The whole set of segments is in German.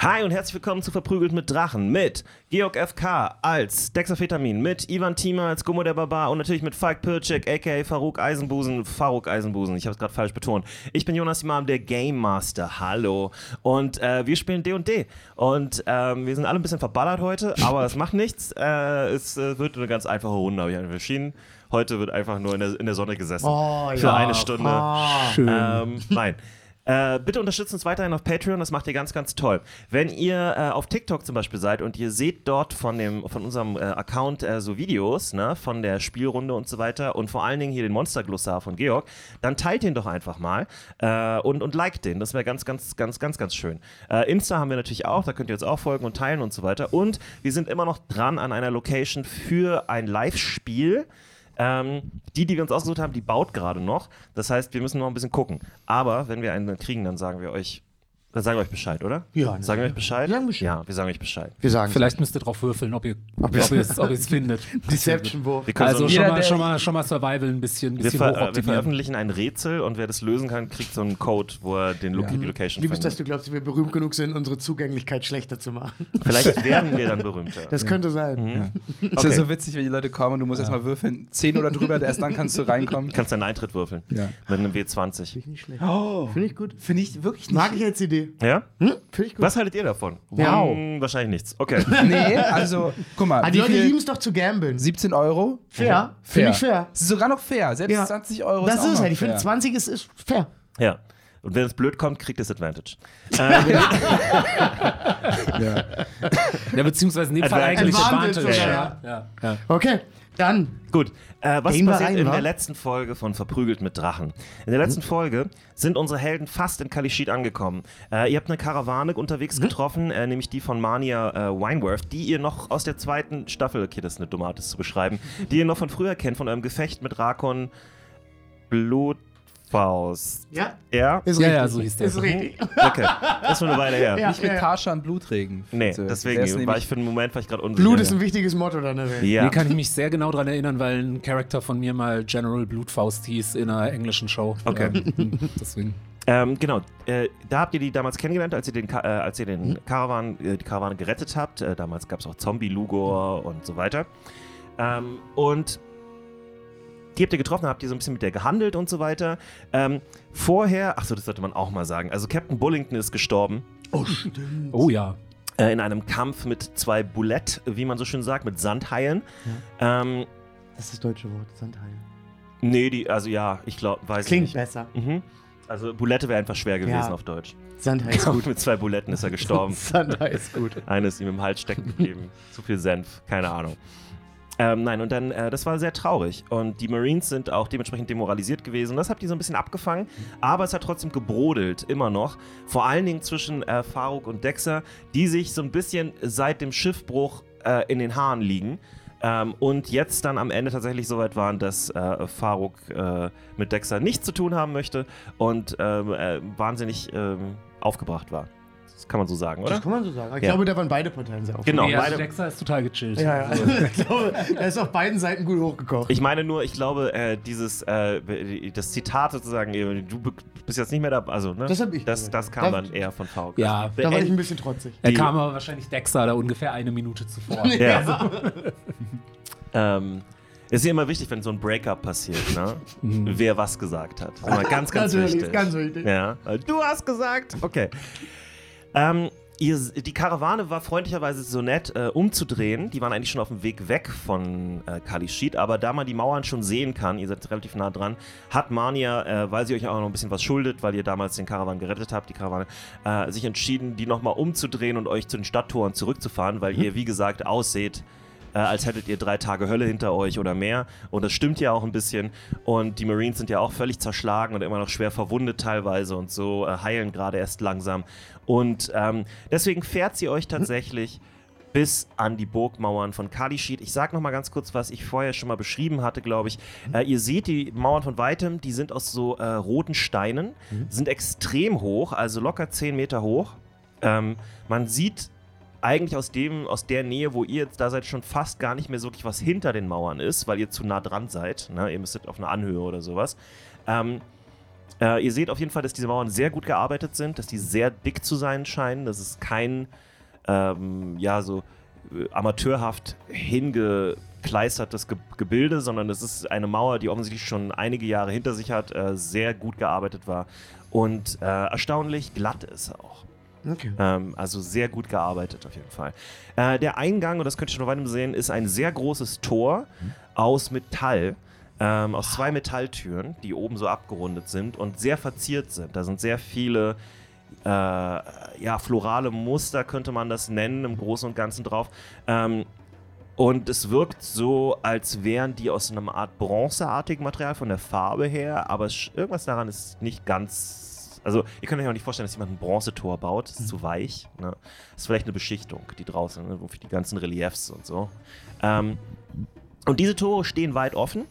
Hi und herzlich willkommen zu Verprügelt mit Drachen mit Georg FK als Dexafetamin, mit Ivan Thiemer als Gummo der Barbar und natürlich mit Falk Pircik, aka Farouk Eisenbusen. Farouk Eisenbusen, ich habe es gerade falsch betont. Ich bin Jonas Imam, der Game Master. Hallo. Und äh, wir spielen D&D. Und ähm, wir sind alle ein bisschen verballert heute, aber es macht nichts. Äh, es äh, wird eine ganz einfache Runde, habe ich einfach entschieden. Heute wird einfach nur in der, in der Sonne gesessen. Oh, für ja. eine Stunde. Oh. Schön. Ähm, nein. Äh, bitte unterstützt uns weiterhin auf Patreon, das macht ihr ganz, ganz toll. Wenn ihr äh, auf TikTok zum Beispiel seid und ihr seht dort von, dem, von unserem äh, Account äh, so Videos ne, von der Spielrunde und so weiter und vor allen Dingen hier den Monsterglossar von Georg, dann teilt den doch einfach mal äh, und, und liked den. Das wäre ganz, ganz, ganz, ganz, ganz schön. Äh, Insta haben wir natürlich auch, da könnt ihr uns auch folgen und teilen und so weiter. Und wir sind immer noch dran an einer Location für ein Live-Spiel. Ähm, die, die wir uns ausgesucht haben, die baut gerade noch. Das heißt, wir müssen noch ein bisschen gucken. Aber wenn wir einen kriegen, dann sagen wir euch, dann sagen wir euch Bescheid, oder? Ja, ne. Sagen wir euch Bescheid? Wir sagen Bescheid. Ja, wir sagen euch Bescheid. Wir sagen Vielleicht müsst ihr drauf würfeln, ob ihr ob ihr es ob ihr's findet. Deception-Wurf. Wir, können Also so schon Jeder, mal, schon, mal, schon mal Survival ein bisschen, wir, bisschen ver äh, wir hochoptimieren. veröffentlichen ein Rätsel und wer das lösen kann, kriegt so einen Code, wo er den Lo die Location Liebes, dass findet. du glaubst, dass wir berühmt genug sind, unsere Zugänglichkeit schlechter zu machen. Vielleicht werden wir dann berühmter. Das könnte sein. Mhm. Ist Okay. ja so witzig, wenn die Leute kommen, du musst erstmal würfeln, 10 oder drüber, erst dann kannst du reinkommen. Du kannst deinen Eintritt würfeln. Ja. Mit einem W20. Finde ich nicht schlecht. Oh, Finde ich gut. finde ich wirklich nicht. Mag ich als Idee. Ja? Hm? Finde ich gut. Was haltet ihr davon? Wow. Hm, wahrscheinlich nichts. Okay. Nee, also, guck mal. Ah, die Leute lieben es doch zu gambeln. 17 Euro? Fair. Finde ich fair. Das ist sogar noch fair. Selbst Ja. 20 Euro Das ist auch ist halt. Ich finde, fair. 20 ist, ist fair. Ja. Und wenn es blöd kommt, kriegt es Advantage. Ähm, Ja. Ja, beziehungsweise in dem Fall eigentlich Advantage Advantage. Ja. Ja. Okay, dann. Gut, äh, was Gehen passiert rein, in wa? der letzten Folge von Verprügelt mit Drachen? In der letzten Folge sind unsere Helden fast in Kalishit angekommen. Äh, ihr habt eine Karawane unterwegs getroffen, äh, nämlich die von Mania äh, Wineworth, die ihr noch aus der zweiten Staffel, okay, das ist eine dumme Art, das zu beschreiben, die ihr noch von früher kennt, von eurem Gefecht mit Rakon Blutfaust. Ja, Ja? ist Ja, richtig. ja, so hieß der. Ist richtig. Okay, das ist schon eine Weile her. Ja. Nicht mit Tarscha und Blutregen. Nee, So, deswegen war ich für einen Moment war ich gerade unsicher. Blut ist ein wichtiges Motto dann der Welt. ja. Nee, kann ich mich sehr genau daran erinnern, weil ein Charakter von mir mal General Blutfaust hieß in einer englischen Show. Okay. Ähm, deswegen. Ähm, genau, äh, da habt ihr die damals kennengelernt, als ihr, den Ka äh, als ihr den Karawan, äh, die Karawane gerettet habt. Äh, damals gab es auch Zombie-Lugor und so weiter. Ähm, und die habt ihr getroffen, habt ihr so ein bisschen mit der gehandelt und so weiter. Ähm, vorher, achso, das sollte man auch mal sagen. Also Captain Bullington ist gestorben Oh, stimmt. Oh ja. äh, in einem Kampf mit zwei Bulett, wie man so schön sagt, mit Sandhaien. Ähm, Das ist das deutsche Wort, Sandhaie. nee, die, also ja, ich glaube, weiß Klingt ich nicht. besser. Mhm. Also Bulette wäre einfach schwer gewesen Ja. auf Deutsch. Sandhaie ist gut. mit zwei Buletten ist er gestorben. Sandhaie ist gut. Eine ist ihm im Hals stecken geblieben. Zu viel Senf, keine Ahnung. Ähm, nein, und dann, äh, das war sehr traurig. Und die Marines sind auch dementsprechend demoralisiert gewesen. Das habt ihr so ein bisschen abgefangen. Aber es hat trotzdem gebrodelt, immer noch. Vor allen Dingen zwischen äh, Faruk und Dexter, die sich so ein bisschen seit dem Schiffbruch äh, in den Haaren liegen. Ähm, und jetzt dann am Ende tatsächlich so weit waren, dass äh, Faruk äh, mit Dexter nichts zu tun haben möchte und ähm, äh, wahnsinnig ähm, aufgebracht war. Das kann man so sagen, oder? Das kann man so sagen. Ich Ja. glaube, da waren beide Parteien sehr Genau, nee, also beide, Dexter ist total gechillt. Ja, ja. ich glaube, er ist auf beiden Seiten gut hochgekocht. Ich meine nur, ich glaube, äh, dieses, äh, das Zitat sozusagen, äh, du bist jetzt nicht mehr dabei, also, ne? Das hab ich Das, das kam Da- dann eher von Faruk. Ja, da war ich ein bisschen trotzig. Er Die- kam aber wahrscheinlich Dexter da ungefähr eine Minute zuvor. ja. ähm, ist ja immer wichtig, wenn so ein Breakup passiert, ne? Wer was gesagt hat. Immer ganz, ganz Natürlich, wichtig. ganz wichtig. Ja. Du hast gesagt. Okay. Ähm, ihr, die Karawane war freundlicherweise so nett, äh, umzudrehen. Die waren eigentlich schon auf dem Weg weg von äh, Kalishit, aber da man die Mauern schon sehen kann, ihr seid relativ nah dran, hat Mania, äh, weil sie euch auch noch ein bisschen was schuldet, weil ihr damals den Karawan gerettet habt, die Karawane, äh, sich entschieden, die nochmal umzudrehen und euch zu den Stadttoren zurückzufahren, weil ihr, wie gesagt, ausseht, äh, als hättet ihr drei Tage Hölle hinter euch oder mehr. Und das stimmt ja auch ein bisschen. Und die Marines sind ja auch völlig zerschlagen und immer noch schwer verwundet teilweise und so, äh, heilen gerade erst langsam. Und ähm, deswegen fährt sie euch tatsächlich bis an die Burgmauern von Kalishit. Ich sage noch mal ganz kurz, was ich vorher schon mal beschrieben hatte, glaube ich. Äh, ihr seht die Mauern von weitem, die sind aus so äh, roten Steinen, sind extrem hoch, also locker 10 Meter hoch. Ähm, man sieht eigentlich aus dem, aus der Nähe, wo ihr jetzt da seid, schon fast gar nicht mehr so wirklich was hinter den Mauern ist, weil ihr zu nah dran seid. Ne? Ihr müsstet auf eine Anhöhe oder sowas. Ähm, Äh, ihr seht auf jeden Fall, dass diese Mauern sehr gut gearbeitet sind, dass die sehr dick zu sein scheinen. Das ist kein, ähm, ja, so äh, amateurhaft hingekleistertes Ge Gebilde, sondern es ist eine Mauer, die offensichtlich schon einige Jahre hinter sich hat, äh, sehr gut gearbeitet war und äh, erstaunlich glatt ist auch. Okay. Ähm, also sehr gut gearbeitet auf jeden Fall. Äh, der Eingang, und das könnt ihr schon noch weiter sehen, ist ein sehr großes Tor aus Metall. Ähm, aus zwei Metalltüren, die oben so abgerundet sind und sehr verziert sind. Da sind sehr viele äh, ja, florale Muster, könnte man das nennen, im Großen und Ganzen drauf. Ähm, und es wirkt so, als wären die aus einem Art bronzeartigen Material von der Farbe her, aber irgendwas daran ist nicht ganz. Also, ihr könnt euch auch nicht vorstellen, dass jemand ein Bronzetor baut. Das ist zu weich. Ne? Das ist vielleicht eine Beschichtung, die draußen, ne? für die ganzen Reliefs und so. Ähm, und diese Tore stehen weit offen.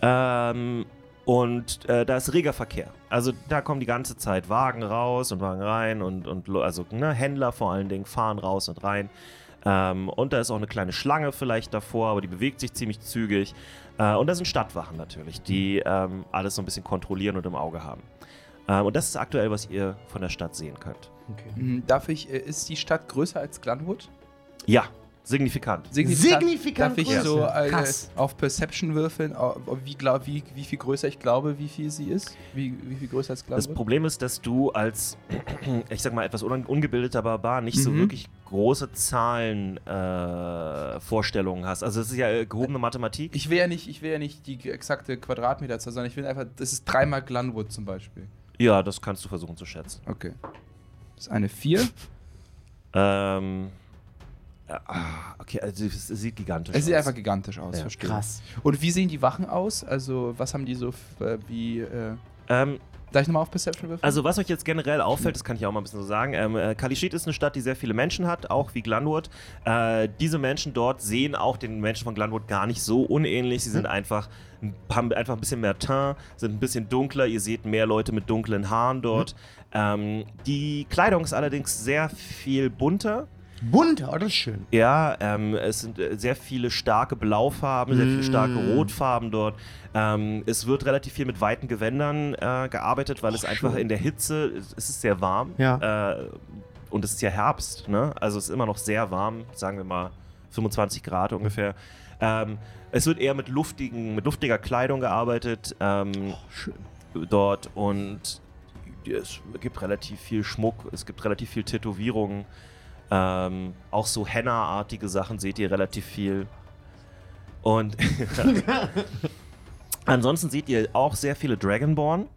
Ähm, und äh, da ist reger Verkehr. Also da kommen die ganze Zeit Wagen raus und Wagen rein und, und also ne, Händler vor allen Dingen fahren raus und rein. Ähm, und da ist auch eine kleine Schlange vielleicht davor, aber die bewegt sich ziemlich zügig. Äh, und da sind Stadtwachen natürlich, die ähm, alles so ein bisschen kontrollieren und im Auge haben. Ähm, und das ist aktuell, was ihr von der Stadt sehen könnt. okay. Hm, Darf ich, äh, ist die Stadt größer als Glenwood? Ja, signifikant. Signifikant Darf ich größer. so äh, Krass. auf Perception würfeln, wie, glaub, wie, wie viel größer ich glaube, wie viel sie ist? Wie, wie viel größer als Das Glenwood? Problem ist, dass du als, ich sag mal, etwas un ungebildeter Barbar nicht so Mhm. wirklich große Zahlen äh, Vorstellungen hast. Also es ist ja äh, gehobene Mathematik. Ich will ja nicht, ich will ja nicht die exakte Quadratmeterzahl, sondern ich will einfach, das ist dreimal Glenwood zum Beispiel. Ja, das kannst du versuchen zu schätzen. Okay. Das ist eine 4. Ähm, ah, okay, also es sieht gigantisch Es sieht aus. einfach gigantisch aus, Ja. verstehe. Krass. Und wie sehen die Wachen aus? Also, was haben die so, äh, wie, äh, ähm, darf ich nochmal auf Perception würfeln? Also was euch jetzt generell auffällt, das kann ich auch mal ein bisschen so sagen, ähm, äh, Kalischit ist eine Stadt, die sehr viele Menschen hat, auch wie Glanwood. Äh, diese Menschen dort sehen auch den Menschen von Glanwood gar nicht so unähnlich. Sie sind einfach, haben einfach ein bisschen mehr Teint, sind ein bisschen dunkler. Ihr seht mehr Leute mit dunklen Haaren dort. Ähm, die Kleidung ist allerdings sehr viel bunter. Bunter, oh, das ist schön. Ja, ähm, es sind äh, sehr viele starke Blaufarben, sehr viele starke Mm. Rotfarben dort. Ähm, es wird relativ viel mit weiten Gewändern äh, gearbeitet, weil es einfach schön. in der Hitze, es es ist sehr warm. Ja. Äh, und es ist ja Herbst, ne? Also es ist immer noch sehr warm, sagen wir mal 25 Grad ungefähr. Ähm, es wird eher mit, luftigen, mit luftiger Kleidung gearbeitet ähm, Schön. dort und es gibt relativ viel Schmuck, es gibt relativ viel Tätowierungen. Ähm, auch so Henna-artige Sachen seht ihr relativ viel. Und ansonsten seht ihr auch sehr viele Dragonborn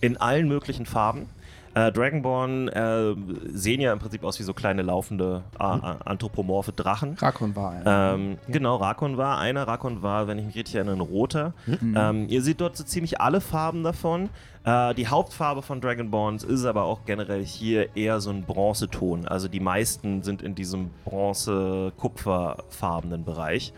in allen möglichen Farben. Äh, Dragonborn äh, sehen ja im Prinzip aus wie so kleine laufende äh, äh, anthropomorphe Drachen. Rakon war einer. Ähm, Genau, Rakon war einer. Rakon war, wenn ich mich richtig erinnere, ein roter. Mhm. Ähm, ihr seht dort so ziemlich alle Farben davon. Äh, die Hauptfarbe von Dragonborns ist aber auch generell hier eher so ein Bronzeton. Also die meisten sind in diesem bronze-kupferfarbenen Bereich.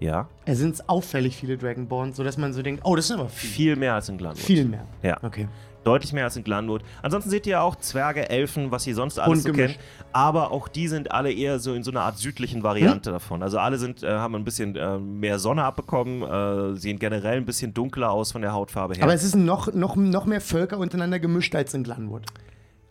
Ja, Es sind auffällig viele Dragonborn, sodass man so denkt, oh, das sind aber viel. viel mehr als in Glanwood. Viel mehr. Ja. Okay. Deutlich mehr als in Glanwood. Ansonsten seht ihr auch Zwerge, Elfen, was ihr sonst alles so kennt. Aber auch die sind alle eher so in so einer Art südlichen Variante davon. Also alle sind, äh, haben ein bisschen äh, mehr Sonne abbekommen, äh, sehen generell ein bisschen dunkler aus von der Hautfarbe her. Aber es ist noch, noch, noch mehr Völker untereinander gemischt als in Glanwood.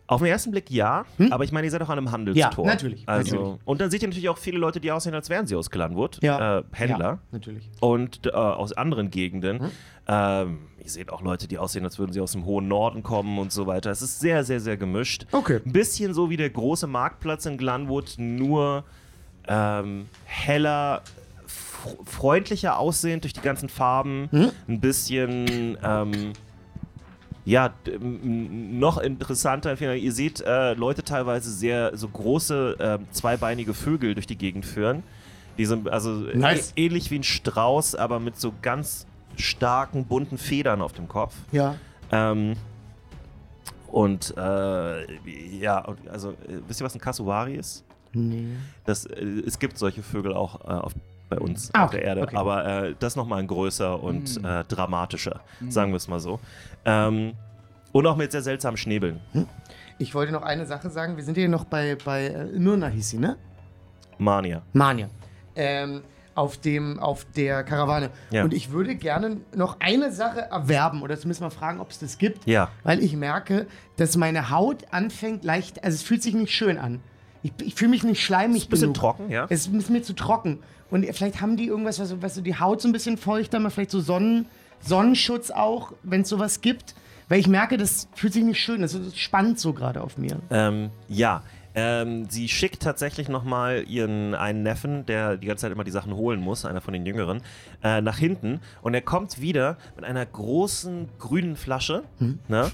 Auf den ersten Blick ja, aber ich meine, ihr seid auch an einem Handelstor. Ja, natürlich, Also, natürlich. Und dann seht ihr natürlich auch viele Leute, die aussehen, als wären sie aus Glanwood. Ja. Äh, Händler. Ja, natürlich. und äh, aus anderen Gegenden. Hm? Ähm, ihr seht auch Leute, die aussehen, als würden sie aus dem hohen Norden kommen und so weiter. Es ist sehr, sehr, sehr gemischt. Okay. Ein bisschen so wie der große Marktplatz in Glanwood, nur ähm, heller, freundlicher aussehend durch die ganzen Farben. Hm? Ein bisschen. Ähm, ja, noch interessanter, ihr seht äh, Leute teilweise sehr so große ähm, zweibeinige Vögel durch die Gegend führen. Die sind also Nice. ähnlich wie ein Strauß, aber mit so ganz starken bunten Federn auf dem Kopf. Ja. Ähm, und äh, ja, also äh, wisst ihr, was ein Kasuari ist? Nee. Das, äh, es gibt solche Vögel auch äh, auf, bei uns Ah, auf der Erde, okay. aber äh, das nochmal ein größer und Mhm. äh, dramatischer, sagen wir es mal so. Ähm, und auch mit sehr seltsamen Schnäbeln. Ich wollte noch eine Sache sagen. Wir sind hier noch bei, bei äh, Nurna hieß sie, ne? Mania. Mania. Ähm, auf, dem, auf der Karawane. Ja. Und ich würde gerne noch eine Sache erwerben oder zumindest mal fragen, ob es das gibt. Ja. Weil ich merke, dass meine Haut anfängt leicht, also es fühlt sich nicht schön an. Ich, ich fühle mich nicht schleimig Ein bisschen genug. trocken, ja. Es ist mir zu trocken. Und vielleicht haben die irgendwas, was, was so die Haut so ein bisschen feuchter macht, vielleicht so Sonnen, Sonnenschutz auch, wenn es sowas gibt. Weil ich merke, das fühlt sich nicht schön, das ist spannend so gerade auf mir. Ähm, ja. Ähm, sie schickt tatsächlich nochmal ihren einen Neffen, der die ganze Zeit immer die Sachen holen muss, einer von den Jüngeren, äh, nach hinten. Und er kommt wieder mit einer großen grünen Flasche. Ne?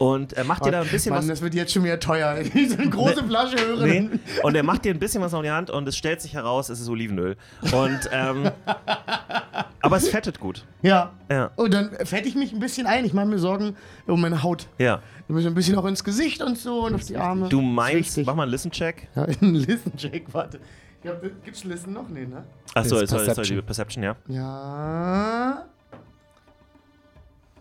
Und er macht dir da ein bisschen Mann, was. das wird jetzt schon wieder teuer. Diese große Flasche hören. Nee. Und er macht dir ein bisschen was auf die Hand und es stellt sich heraus, es ist Olivenöl. Und ähm, aber es fettet gut. Ja. Ja. Und dann fette ich mich ein bisschen ein. Ich mache mir Sorgen um meine Haut. Ja. Ich muss ein bisschen auch ins Gesicht und so und auf die Arme. Du meinst, mach mal einen Listen-Check. Ja, ein Listen-Check, warte. Ja, gibt's Listen noch? Nee, ne? Achso, sorry, sorry, Perception. die Perception, ja. Ja.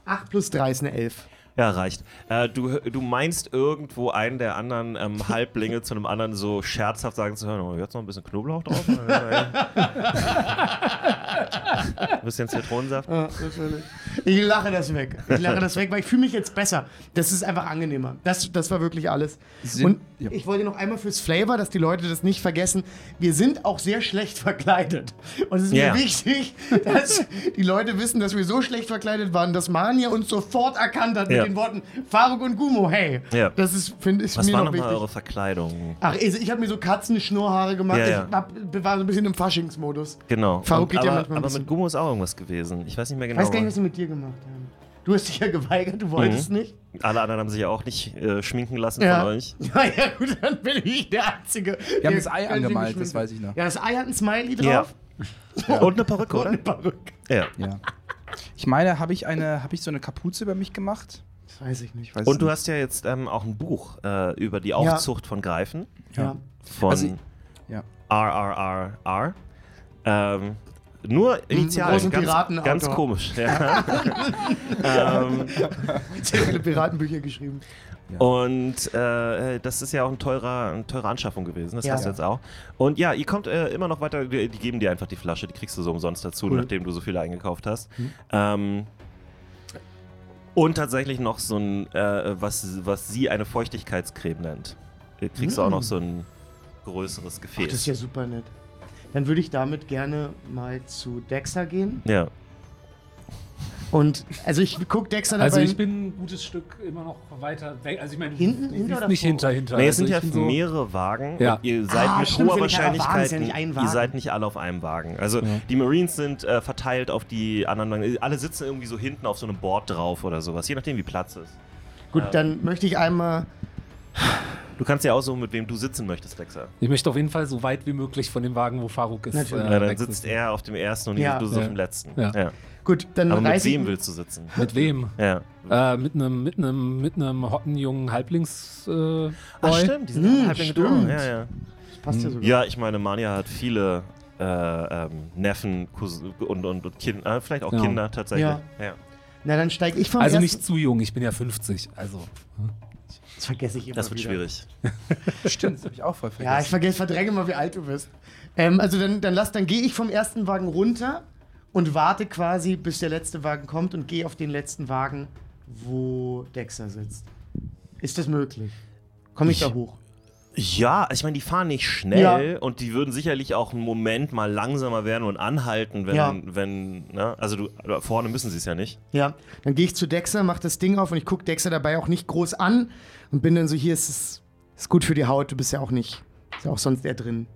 8 plus 3 ist eine 11. Ja, reicht. Äh, du, du meinst irgendwo einen der anderen ähm, Halblinge zu einem anderen so scherzhaft sagen zu hören, oh, jetzt noch ein bisschen Knoblauch drauf? ein bisschen Zitronensaft? Ja. Ich lache das weg. Ich lache das weg, weil ich fühle mich jetzt besser. Das ist einfach angenehmer. Das, das war wirklich alles. Sind- und ja. ich wollte noch einmal fürs Flavor, dass die Leute das nicht vergessen. Wir sind auch sehr schlecht verkleidet. Und es ist Ja. mir wichtig, dass die Leute wissen, dass wir so schlecht verkleidet waren, dass Mania uns sofort erkannt hat Ja. Den Worten Faruk und Gumo. Hey, Ja. das ist, finde ich, Was mir war noch nochmal wichtig. eure Verkleidung? Ach, ich, ich habe mir so Katzenschnurrhaare gemacht. Ja, ja. Ich hab, war so ein bisschen im Faschingsmodus. Genau. Faruk Und, geht ja aber manchmal ein aber mit Gummo ist auch irgendwas gewesen. Ich weiß nicht mehr Ich genau. weiß gar nicht, was sie mit dir gemacht haben. Du hast dich ja geweigert, du wolltest Mhm. nicht. Alle anderen haben sich ja auch nicht äh, schminken lassen Ja. von euch. Ja, ja, gut, dann bin ich der Einzige. Wir haben das Ei angemalt, das weiß ich noch. Ja, das Ei hat ein Smiley Ja. drauf. Und eine Perücke, Und oder? eine Perücke. Ja. Ja. Ich meine, habe ich eine, habe ich so eine Kapuze über mich gemacht? Das weiß ich nicht. Ich weiß Und du nicht. hast ja jetzt ähm, auch ein Buch äh, über die Aufzucht von Greifen. Ja. Von Also, ja. RRRR. Ähm, nur Initialen. großen Ganz, ganz komisch. Ja. ähm, Sehr viele Piratenbücher geschrieben. und äh, das ist ja auch ein teurer, eine teure Anschaffung gewesen. Das Ja. hast du jetzt auch. Und ja, ihr kommt äh, immer noch weiter. Die, die geben dir einfach die Flasche. Die kriegst du so umsonst dazu, Cool. nachdem du so viele eingekauft hast. Mhm. Ähm, und tatsächlich noch so ein, äh, was, was sie eine Feuchtigkeitscreme nennt. Kriegst du auch Mm. noch so ein größeres Ach, Gefäß. das ist ja super nett. Dann würde ich damit gerne mal zu Dexter gehen. ja. Und, also ich gucke Dexter dabei. Also ich bin ein gutes Stück immer noch weiter weg. Also ich meine, Hinten- hinter oder nicht vor? hinter, hinter. Nee, es Also sind ja so- mehrere Wagen. Ja. Ihr seid Ah, mit stimmt, hoher Wahrscheinlichkeit. ja ihr seid nicht alle auf einem Wagen. Also Ja. die Marines sind äh, verteilt auf die anderen Wagen. Alle sitzen irgendwie so hinten auf so einem Board drauf oder sowas, je nachdem wie Platz ist. Gut, dann möchte ich einmal. Du kannst ja aussuchen, mit wem du sitzen möchtest, Dexter. Ich möchte auf jeden Fall so weit wie mölich von dem Wagen, wo Faruk ist. Natürlich. Ja, dann sitzt er auf dem ersten und Ja. du sitzt Ja. auf dem letzten. Ja. Gut, dann Aber mit wem willst du sitzen? Mit wem? Ja. Äh, mit einem mit einem mit einem hotten jungen Halblings äh, Boy. Ach, stimmt, die sind Hm, alle Halblinge stimmt. Ja, ja. Das passt ja sogar. ja, ich meine, Mania hat viele äh, ähm, Neffen und, und, und Kinder, äh, vielleicht auch Ja. Kinder tatsächlich. Ja. Ja. Na, dann steige ich vom Also ersten. nicht zu jung, ich bin ja 50. Also Das vergesse ich immer Das wird wieder. schwierig. Stimmt, das habe ich auch voll vergessen. Ja, ich vergesse, verdränge immer, wie alt du bist. Ähm, also dann, dann lass, dann gehe ich vom ersten Wagen runter und warte quasi, bis der letzte Wagen kommt und gehe auf den letzten Wagen, wo Dexter sitzt. Ist das möglich? Komme ich, Ich- da hoch? Ja, ich meine, die fahren nicht schnell und die würden sicherlich auch einen Moment mal langsamer werden und anhalten, wenn, Ja. wenn, ne? Also du, vorne müssen sie es ja nicht. Ja, dann gehe ich zu Dexter, mach das Ding auf und ich gucke Dexter dabei auch nicht groß an und bin dann so, hier ist es ist gut für die Haut, du bist ja auch nicht, ist ja auch sonst eher drin.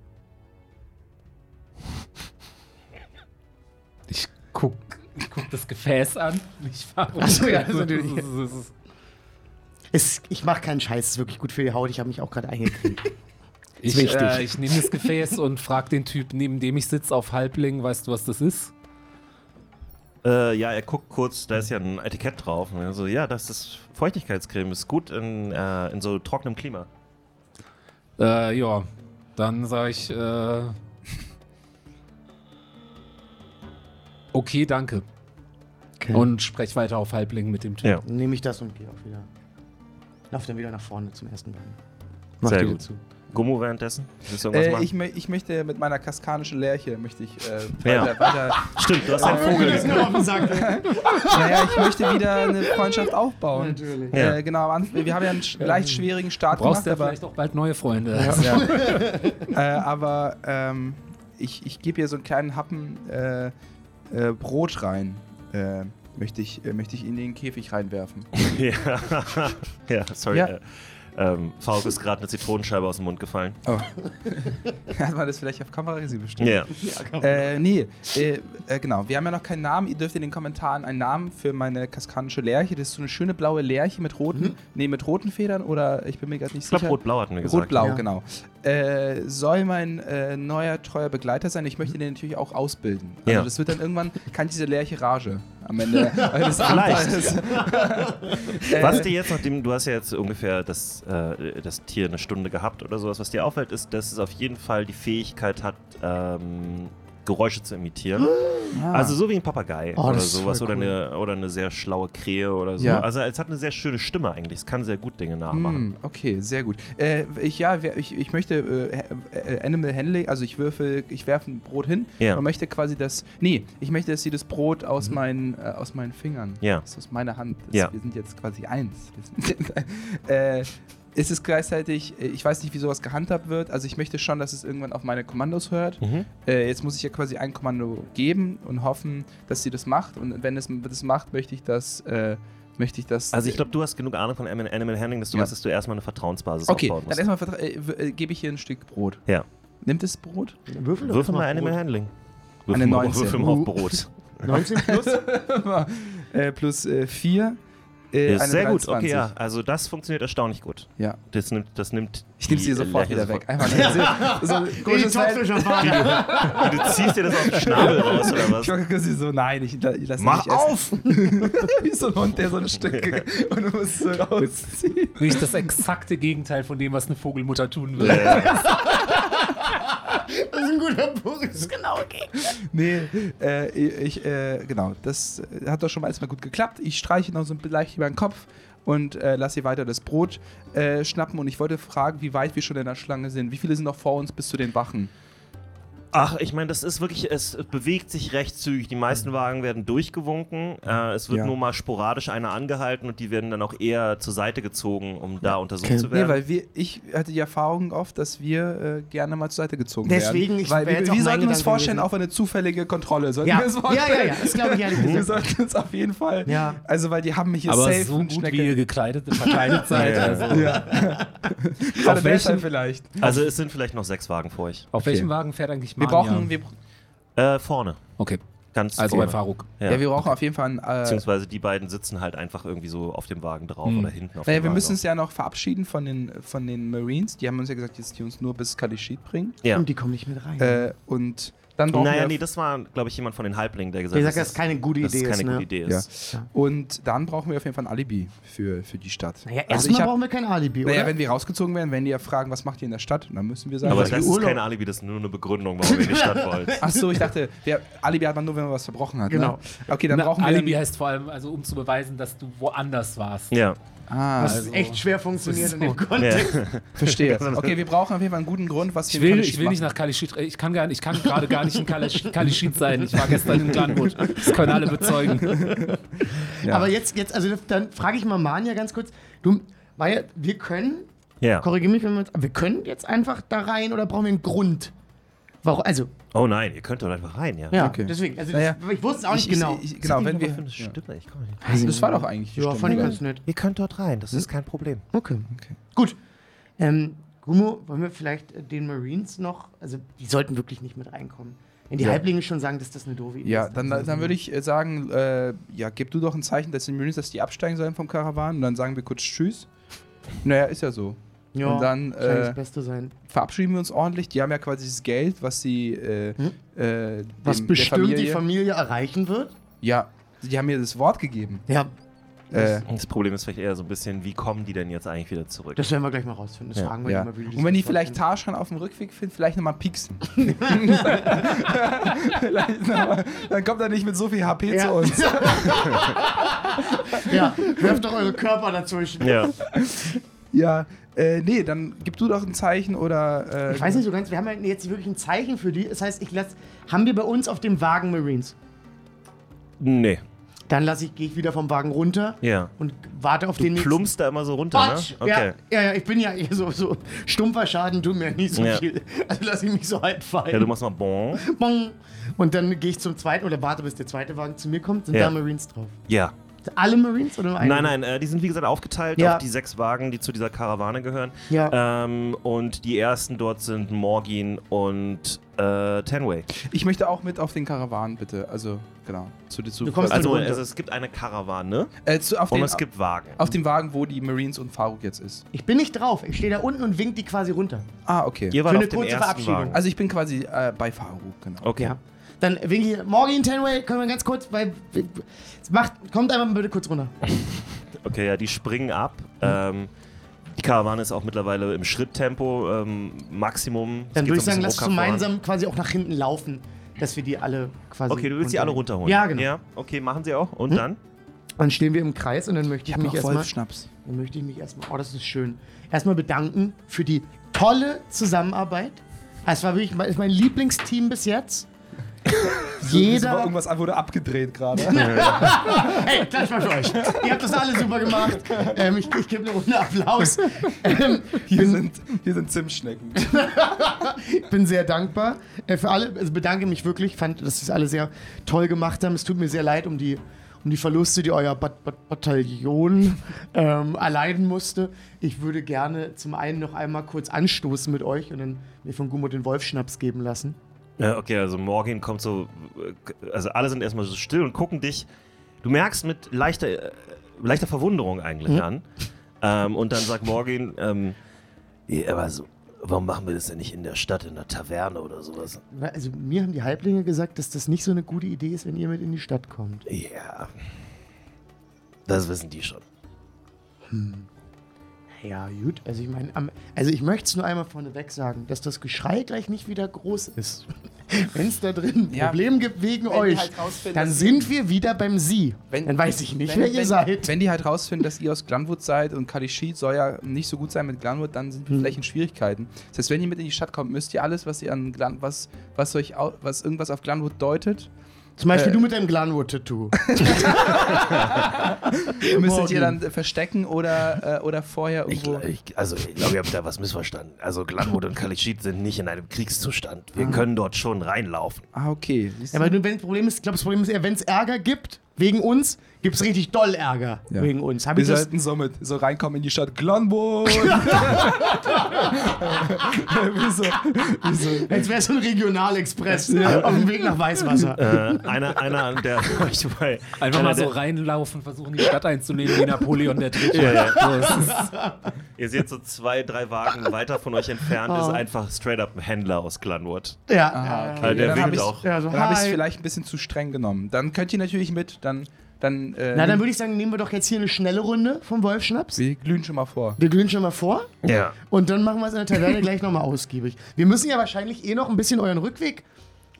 ich guck, ich guck das Gefäß an. Ich Faruk. Ach so, ja, das ist natürlich- Das ist- Es, ich mache keinen Scheiß, es ist wirklich gut für die Haut, ich habe mich auch gerade eingekriegt. Ich, äh, ich nehme das Gefäß und frage den Typ, neben dem ich sitze, auf Halbling, weißt du, was das ist? Äh, ja, er guckt kurz, da ist ja ein Etikett drauf. Und er so, ja, das ist Feuchtigkeitscreme, ist gut in, äh, in so trockenem Klima. Äh, ja, dann sage ich, äh, okay, danke. Okay. Und sprech weiter auf Halbling mit dem Typ. Ja. Nehme ich das und gehe auch wieder. Lauf dann wieder nach vorne zum ersten Wagen. Mach Sehr gut. dazu. Gummo währenddessen? Äh, ich, ich möchte mit meiner kaskanischen Lerche, möchte ich äh, Ja. weiter, weiter Stimmt, du hast einen Vogel. Naja, ich möchte wieder eine Freundschaft aufbauen. Natürlich. Ja. Äh, genau, wir haben ja einen leicht schwierigen Start Du brauchst gemacht, ja aber, vielleicht auch bald neue Freunde. ja. äh, aber ähm, ich, ich gebe hier so einen kleinen Happen äh, äh, Brot rein. Möchte, ich, äh, möchte ich in den Käfig reinwerfen. ja. ja, sorry. Ja. Äh, ähm, Fauk ist gerade eine Zitronenscheibe aus dem Mund gefallen. Oh. Hat man das vielleicht auf Kamera gesehen bestimmt? Ja. Äh, nee, äh, äh, genau. Wir haben ja noch keinen Namen. Ihr dürft in den Kommentaren einen Namen für meine kaskanische Lerche. Das ist so eine schöne blaue Lerche mit roten, nee, mit roten Federn oder ich bin mir gerade nicht Ich glaube, sicher. rot-blau hatten wir gesagt. Rot-blau, Ja. genau. Äh, soll mein äh, neuer treuer Begleiter sein. Ich möchte den natürlich auch ausbilden. Also Ja. das wird dann irgendwann, kann diese Lerche Rage am Ende eines. Abenteuers. Was dir jetzt, nachdem du hast ja jetzt ungefähr das, äh, das Tier eine Stunde gehabt oder sowas, was dir auffällt, ist, dass es auf jeden Fall die Fähigkeit hat, ähm, Geräusche zu imitieren. ah. Also so wie ein Papagei Oh, oder sowas oder, cool. eine, oder eine sehr schlaue Krähe oder so. Ja. Also es hat eine sehr schöne Stimme eigentlich. Es kann sehr gut Dinge nachmachen. Hm, okay, sehr gut. Äh, ich, ja, ich, ich möchte äh, äh, Animal Handling, also ich würfel, ich werfe ein Brot hin Ja. und möchte quasi das. Nee, ich möchte, dass sie das Brot aus, meinen, äh, aus meinen Fingern. Ja. Das ist aus meiner Hand. Das, Ja. Wir sind jetzt quasi eins. Äh, ist es gleichzeitig, äh, ich weiß nicht, wie sowas gehandhabt wird. Also ich möchte schon, dass es irgendwann auf meine Kommandos hört. Mhm. Äh, jetzt muss ich ja quasi ein Kommando geben und hoffen, dass sie das macht. Und wenn es das macht, möchte ich das, äh, möchte ich das. Also ich glaube, du hast genug Ahnung von Animal Handling, dass du Ja. weißt, dass du erstmal eine Vertrauensbasis Okay, aufbauen dann musst. erstmal vertra- äh, w- äh, gebe ich hier ein Stück Brot. Ja. Nimmt es Brot? Würfel, Würfel erstmal mal Animal Brot. Handling. Eine Würfel mal, 19. würfel mal auf Brot. 19 plus? äh, plus 4. Äh, sehr gut, 23. okay, ja. Also das funktioniert erstaunlich gut. Ja. Das nimmt, das nimmt Ich nehme sie die sofort wieder weg. Einfach so, so toxische Fahne. Du ziehst dir das aus dem Schnabel raus, oder was? Ich war quasi so, nein, ich, ich lasse Mach nicht auf! Wie so ein Hund, der so ein Stück und du musst so rausziehen. Riecht das exakte Gegenteil von dem, was eine Vogelmutter tun will. Das ist ein guter Punkt. Das ist genau okay. Nee, äh, ich, äh, genau, das hat doch schon mal erstmal gut geklappt. Ich streiche noch so ein bisschen leicht über den Kopf und äh, lasse ihr weiter das Brot äh, schnappen. Und ich wollte fragen, wie weit wir schon in der Schlange sind. Wie viele sind noch vor uns bis zu den Wachen? Ach, ich meine, das ist wirklich, es bewegt sich recht zügig. Die meisten Wagen werden durchgewunken. Äh, es wird Ja. nur mal sporadisch einer angehalten und die werden dann auch eher zur Seite gezogen, um da untersucht Okay. zu Nee, werden. weil wir, ich hatte die Erfahrung oft, dass wir äh, gerne mal zur Seite gezogen Deswegen, werden. ich weil wir, jetzt wir auch mein sollten uns vorstellen, gewesen. auf eine zufällige Kontrolle. Sollten Ja. wir uns ja, vorstellen? ja, ja. Das glaube ich ehrlich Wir gesagt. sollten uns auf jeden Fall. Ja. Also, weil die haben mich hier Aber safe so gut, Schnecke. wie ihr gekleidet, verkleidet seid. Ja. Also, Ja. Gerade Auf welchen- vielleicht. also es sind vielleicht noch sechs Wagen vor euch. Auf Okay. welchem Wagen fährt eigentlich Wir brauchen, wir, Äh, vorne. Okay, Ganz also bei vorne. Faruk. Ja. ja. wir brauchen auf jeden Fall einen. Äh, Beziehungsweise die beiden sitzen halt einfach irgendwie so auf dem Wagen drauf Hm. oder hinten auf naja, dem wir Wagen müssen uns ja noch verabschieden von den, von den Marines. Die haben uns ja gesagt, dass die uns nur bis Kalischit bringen. Ja. Und die kommen nicht mit rein. Äh, und dann brauchen Naja, wir nee, das war, glaube ich, jemand von den Halblingen, der gesagt hat, dass keine gute Idee keine ist, gute ne? Idee Ja. ist. Und dann brauchen wir auf jeden Fall ein Alibi für, für die Stadt. Naja, Also erstmal hab- brauchen wir kein Alibi, oder? Naja, wenn wir rausgezogen werden, werden die ja fragen, was macht ihr in der Stadt? Dann müssen wir sagen, Aber Ja, das ist Urlaub. kein Alibi, das ist nur eine Begründung, warum ihr in die Stadt wollt. Ach so, ich dachte, wir, Alibi hat man nur, wenn man was verbrochen hat. Genau. Ne? Okay, dann Na, brauchen wir. Alibi heißt vor allem, also um zu beweisen, dass du woanders warst. Ja. Ah, was also- echt schwer funktioniert in dem so. Kontext. verstehe. Okay, wir brauchen auf jeden Fall einen guten Grund, was Ich will, ich will nicht nach Kalischit, ich kann gar nicht, ich kann gerade gar nicht in Kalisch- Kalischit sein. Ich war gestern in Glanwood. Das können alle bezeugen. Ja. Aber jetzt, jetzt, also dann frage ich mal Manja ganz kurz. Du, Maya, wir können, Ja. korrigiere mich, wenn wir wir können jetzt einfach da rein oder brauchen wir einen Grund? Warum? Also, Oh nein, ihr könnt doch einfach rein, ja. ja, Okay. deswegen. Also, Naja, das, ich wusste es auch nicht Ich- ich- genau. Ich, genau, wenn wir. für eine Ja. Stimme? Ich komme nicht. Das war doch eigentlich die ja, fand ich ganz nett. Ihr könnt dort rein, das ist kein Problem. Okay. Gut. Ähm, Gumo, wollen wir vielleicht äh, den Marines noch, also die sollten wirklich nicht mit reinkommen. Wenn die Ja. Halblinge schon sagen, dass das eine doofe Idee Ja, ist. dann, dann würde ich äh, sagen, äh, ja, gib du doch ein Zeichen, dass die Marines, dass die absteigen sollen vom Karawan und dann sagen wir kurz Tschüss. Naja, ist ja so. Ja, und dann, äh, das Beste sein. Verabschieden wir uns ordentlich. Die haben ja quasi dieses Geld, was sie äh, Hm? äh, Was dem- bestimmt der die Familie erreichen wird? Ja, die haben mir das Wort gegeben. Ja, Äh, Das Problem ist vielleicht eher so ein bisschen, wie kommen die denn jetzt eigentlich wieder zurück? das werden wir gleich mal rausfinden. Das Ja. fragen wir ja. die mal, wie die Und wenn die das vielleicht. Tarzan auf dem Rückweg finden, vielleicht nochmal pieksen. vielleicht noch mal, dann kommt er nicht mit so viel HP Ja. zu uns. Ja, werft doch eure Körper dazwischen. Ja. Ja, äh, nee, dann gib du doch ein Zeichen oder. Äh, Ich weiß nicht so ganz, wir haben ja jetzt wirklich ein Zeichen für die. Das heißt, ich lass, haben wir bei uns auf dem Wagen Marines. Nee. Dann lasse ich, gehe ich wieder vom Wagen runter Ja. und warte auf Du den plumpst da immer so runter, Quatsch! ne? Okay. Ja, ja, ja, ich bin ja eher so, so stumpfer Schaden tut mir nicht so Ja. viel. Also lasse ich mich so halt fallen. Ja, du machst mal bon. Bong. Und dann gehe ich zum zweiten oder warte, bis der zweite Wagen zu mir kommt. Sind Ja. da Marines drauf? Ja. Alle Marines oder nur einige? Nein, nein, äh, die sind wie gesagt aufgeteilt Ja. auf die sechs Wagen, die zu dieser Karawane gehören. Ja. Ähm, und die ersten dort sind Morgin und äh, Tenway. Ich möchte auch mit auf den Karawan, bitte. Also, genau. Zu, zu, Du kommst Also, also es gibt eine Karawane äh, zu, auf, und den, es gibt Wagen. auf dem Wagen, wo die Marines und Faruk jetzt ist. Ich bin nicht drauf. Ich stehe da unten und wink die quasi runter. Ah, okay. Ihr wart Für eine auf dem kurze Verabschiedung. Wagen. Also, ich bin quasi äh, bei Faruk, genau. Okay. Ja. Dann wink ich. Morgan Tenway, können wir ganz kurz, weil. es Macht, kommt einfach mal bitte kurz runter. Okay, ja, die springen ab. Ähm, die Karawane ist auch mittlerweile im Schritttempo, ähm, Maximum. Es Dann würde ich sagen, lass voran. gemeinsam quasi auch nach hinten laufen, dass wir die alle quasi. Okay, du willst die alle runterholen. Ja, genau. Ja, okay, machen sie auch. Und Hm? dann? Dann stehen wir im Kreis und dann möchte ich, Ich mich erstmal. Wolfschnaps. Dann möchte ich mich erstmal. Oh, das ist schön. Erstmal bedanken für die tolle Zusammenarbeit. Es war wirklich mein Lieblingsteam bis jetzt. Jeder. Irgendwas wurde abgedreht gerade. Hey, klatsch mal für euch. Ihr habt das alle super gemacht. Ähm, ich ich gebe eine Runde Applaus. Ähm, Hier bin, sind, hier sind Zimtschnecken. bin sehr dankbar äh, für alle. Also bedanke mich wirklich. Fand, dass sie es alle sehr toll gemacht haben. Es tut mir sehr leid um die, um die Verluste, die euer Bat Bat Bataillon ähm, erleiden musste. Ich würde gerne zum einen noch einmal kurz anstoßen mit euch und dann mir von Gummo den Wolfschnaps geben lassen. Ja, okay, also Morgan kommt so, also alle sind erstmal so still und gucken dich. Du merkst mit leichter, äh, leichter Verwunderung eigentlich Mhm. an. Ähm, und dann sagt Morgan, ähm, ja, aber so, warum machen wir das denn nicht in der Stadt, in der Taverne oder sowas? Also mir haben die Halblinge gesagt, dass das nicht so eine gute Idee ist, wenn ihr mit in die Stadt kommt. Ja, das wissen die schon. Ja, gut. Also ich meine, also ich möchte es nur einmal vorneweg sagen, dass das Geschrei gleich nicht wieder groß ist. Wenn es da drin ein Ja. Problem gibt wegen euch, halt dann sind wir wieder beim Sie. Wenn- dann weiß ich nicht, Wenn, wer ihr wenn, seid. wenn die halt rausfinden, dass ihr aus Glanwood seid und Kalishit soll ja nicht so gut sein mit Glanwood, dann sind wir Hm. vielleicht in Schwierigkeiten. Das heißt, wenn ihr mit in die Stadt kommt, müsst ihr alles, was ihr an Glan, was, was euch was irgendwas auf Glanwood deutet, Zum Beispiel äh, du mit deinem Glanwood-Tattoo. müsstet ihr dann äh, verstecken oder, äh, oder vorher Ich, irgendwo. ich, also, ich glaube, ihr habt da was missverstanden. Also, Glanwood und Kalishit sind nicht in einem Kriegszustand. Wir können dort schon reinlaufen. ah, okay. Ja, aber nur wenn das Problem ist, ich glaube, das Problem ist eher, wenn es Ärger gibt, wegen uns, gibt es richtig doll Ärger Ja. wegen uns. Hab wir sollten so mit so reinkommen in die Stadt Glanwood. wieso? Wieso? als wäre es so ein Regionalexpress auf dem Weg nach Weißwasser. Äh, einer, einer der euch bei. Einfach einer mal so der- reinlaufen, versuchen die Stadt einzunehmen wie Napoleon der Dritte. Ja, ja. So, ist, Ihr seht so zwei, drei Wagen weiter von euch entfernt, ist Oh. einfach straight up ein Händler aus Glanwood. Ja, ja, okay. Weil der winkt auch. ja, so, Dann habe ich es vielleicht ein bisschen zu streng genommen. Dann könnt ihr natürlich mit, dann. dann äh, Na, dann würde ich sagen, nehmen wir doch jetzt hier eine schnelle Runde vom Wolfschnaps. wir glühen schon mal vor. Wir glühen schon mal vor Ja. und dann machen wir es in der Taverne gleich nochmal ausgiebig. Wir müssen ja wahrscheinlich eh noch ein bisschen euren Rückweg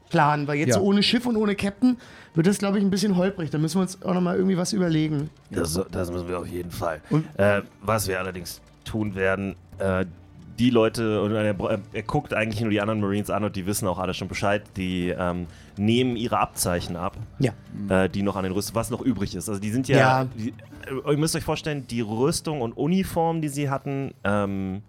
planen, weil jetzt Ja. so ohne Schiff und ohne Captain wird das, glaube ich, ein bisschen holprig. Da müssen wir uns auch nochmal irgendwie was überlegen. Das, das müssen wir auf jeden Fall. Und- Äh, was wir allerdings tun werden, äh, die Leute, und er, er guckt eigentlich nur die anderen Marines an und die wissen auch alle schon Bescheid, die ähm, nehmen ihre Abzeichen ab, Ja. äh, die noch an den Rüstungen, was noch übrig ist. Also die sind ja, Ja. Die, äh, ihr müsst euch vorstellen, die Rüstung und Uniform, die sie hatten, ähm,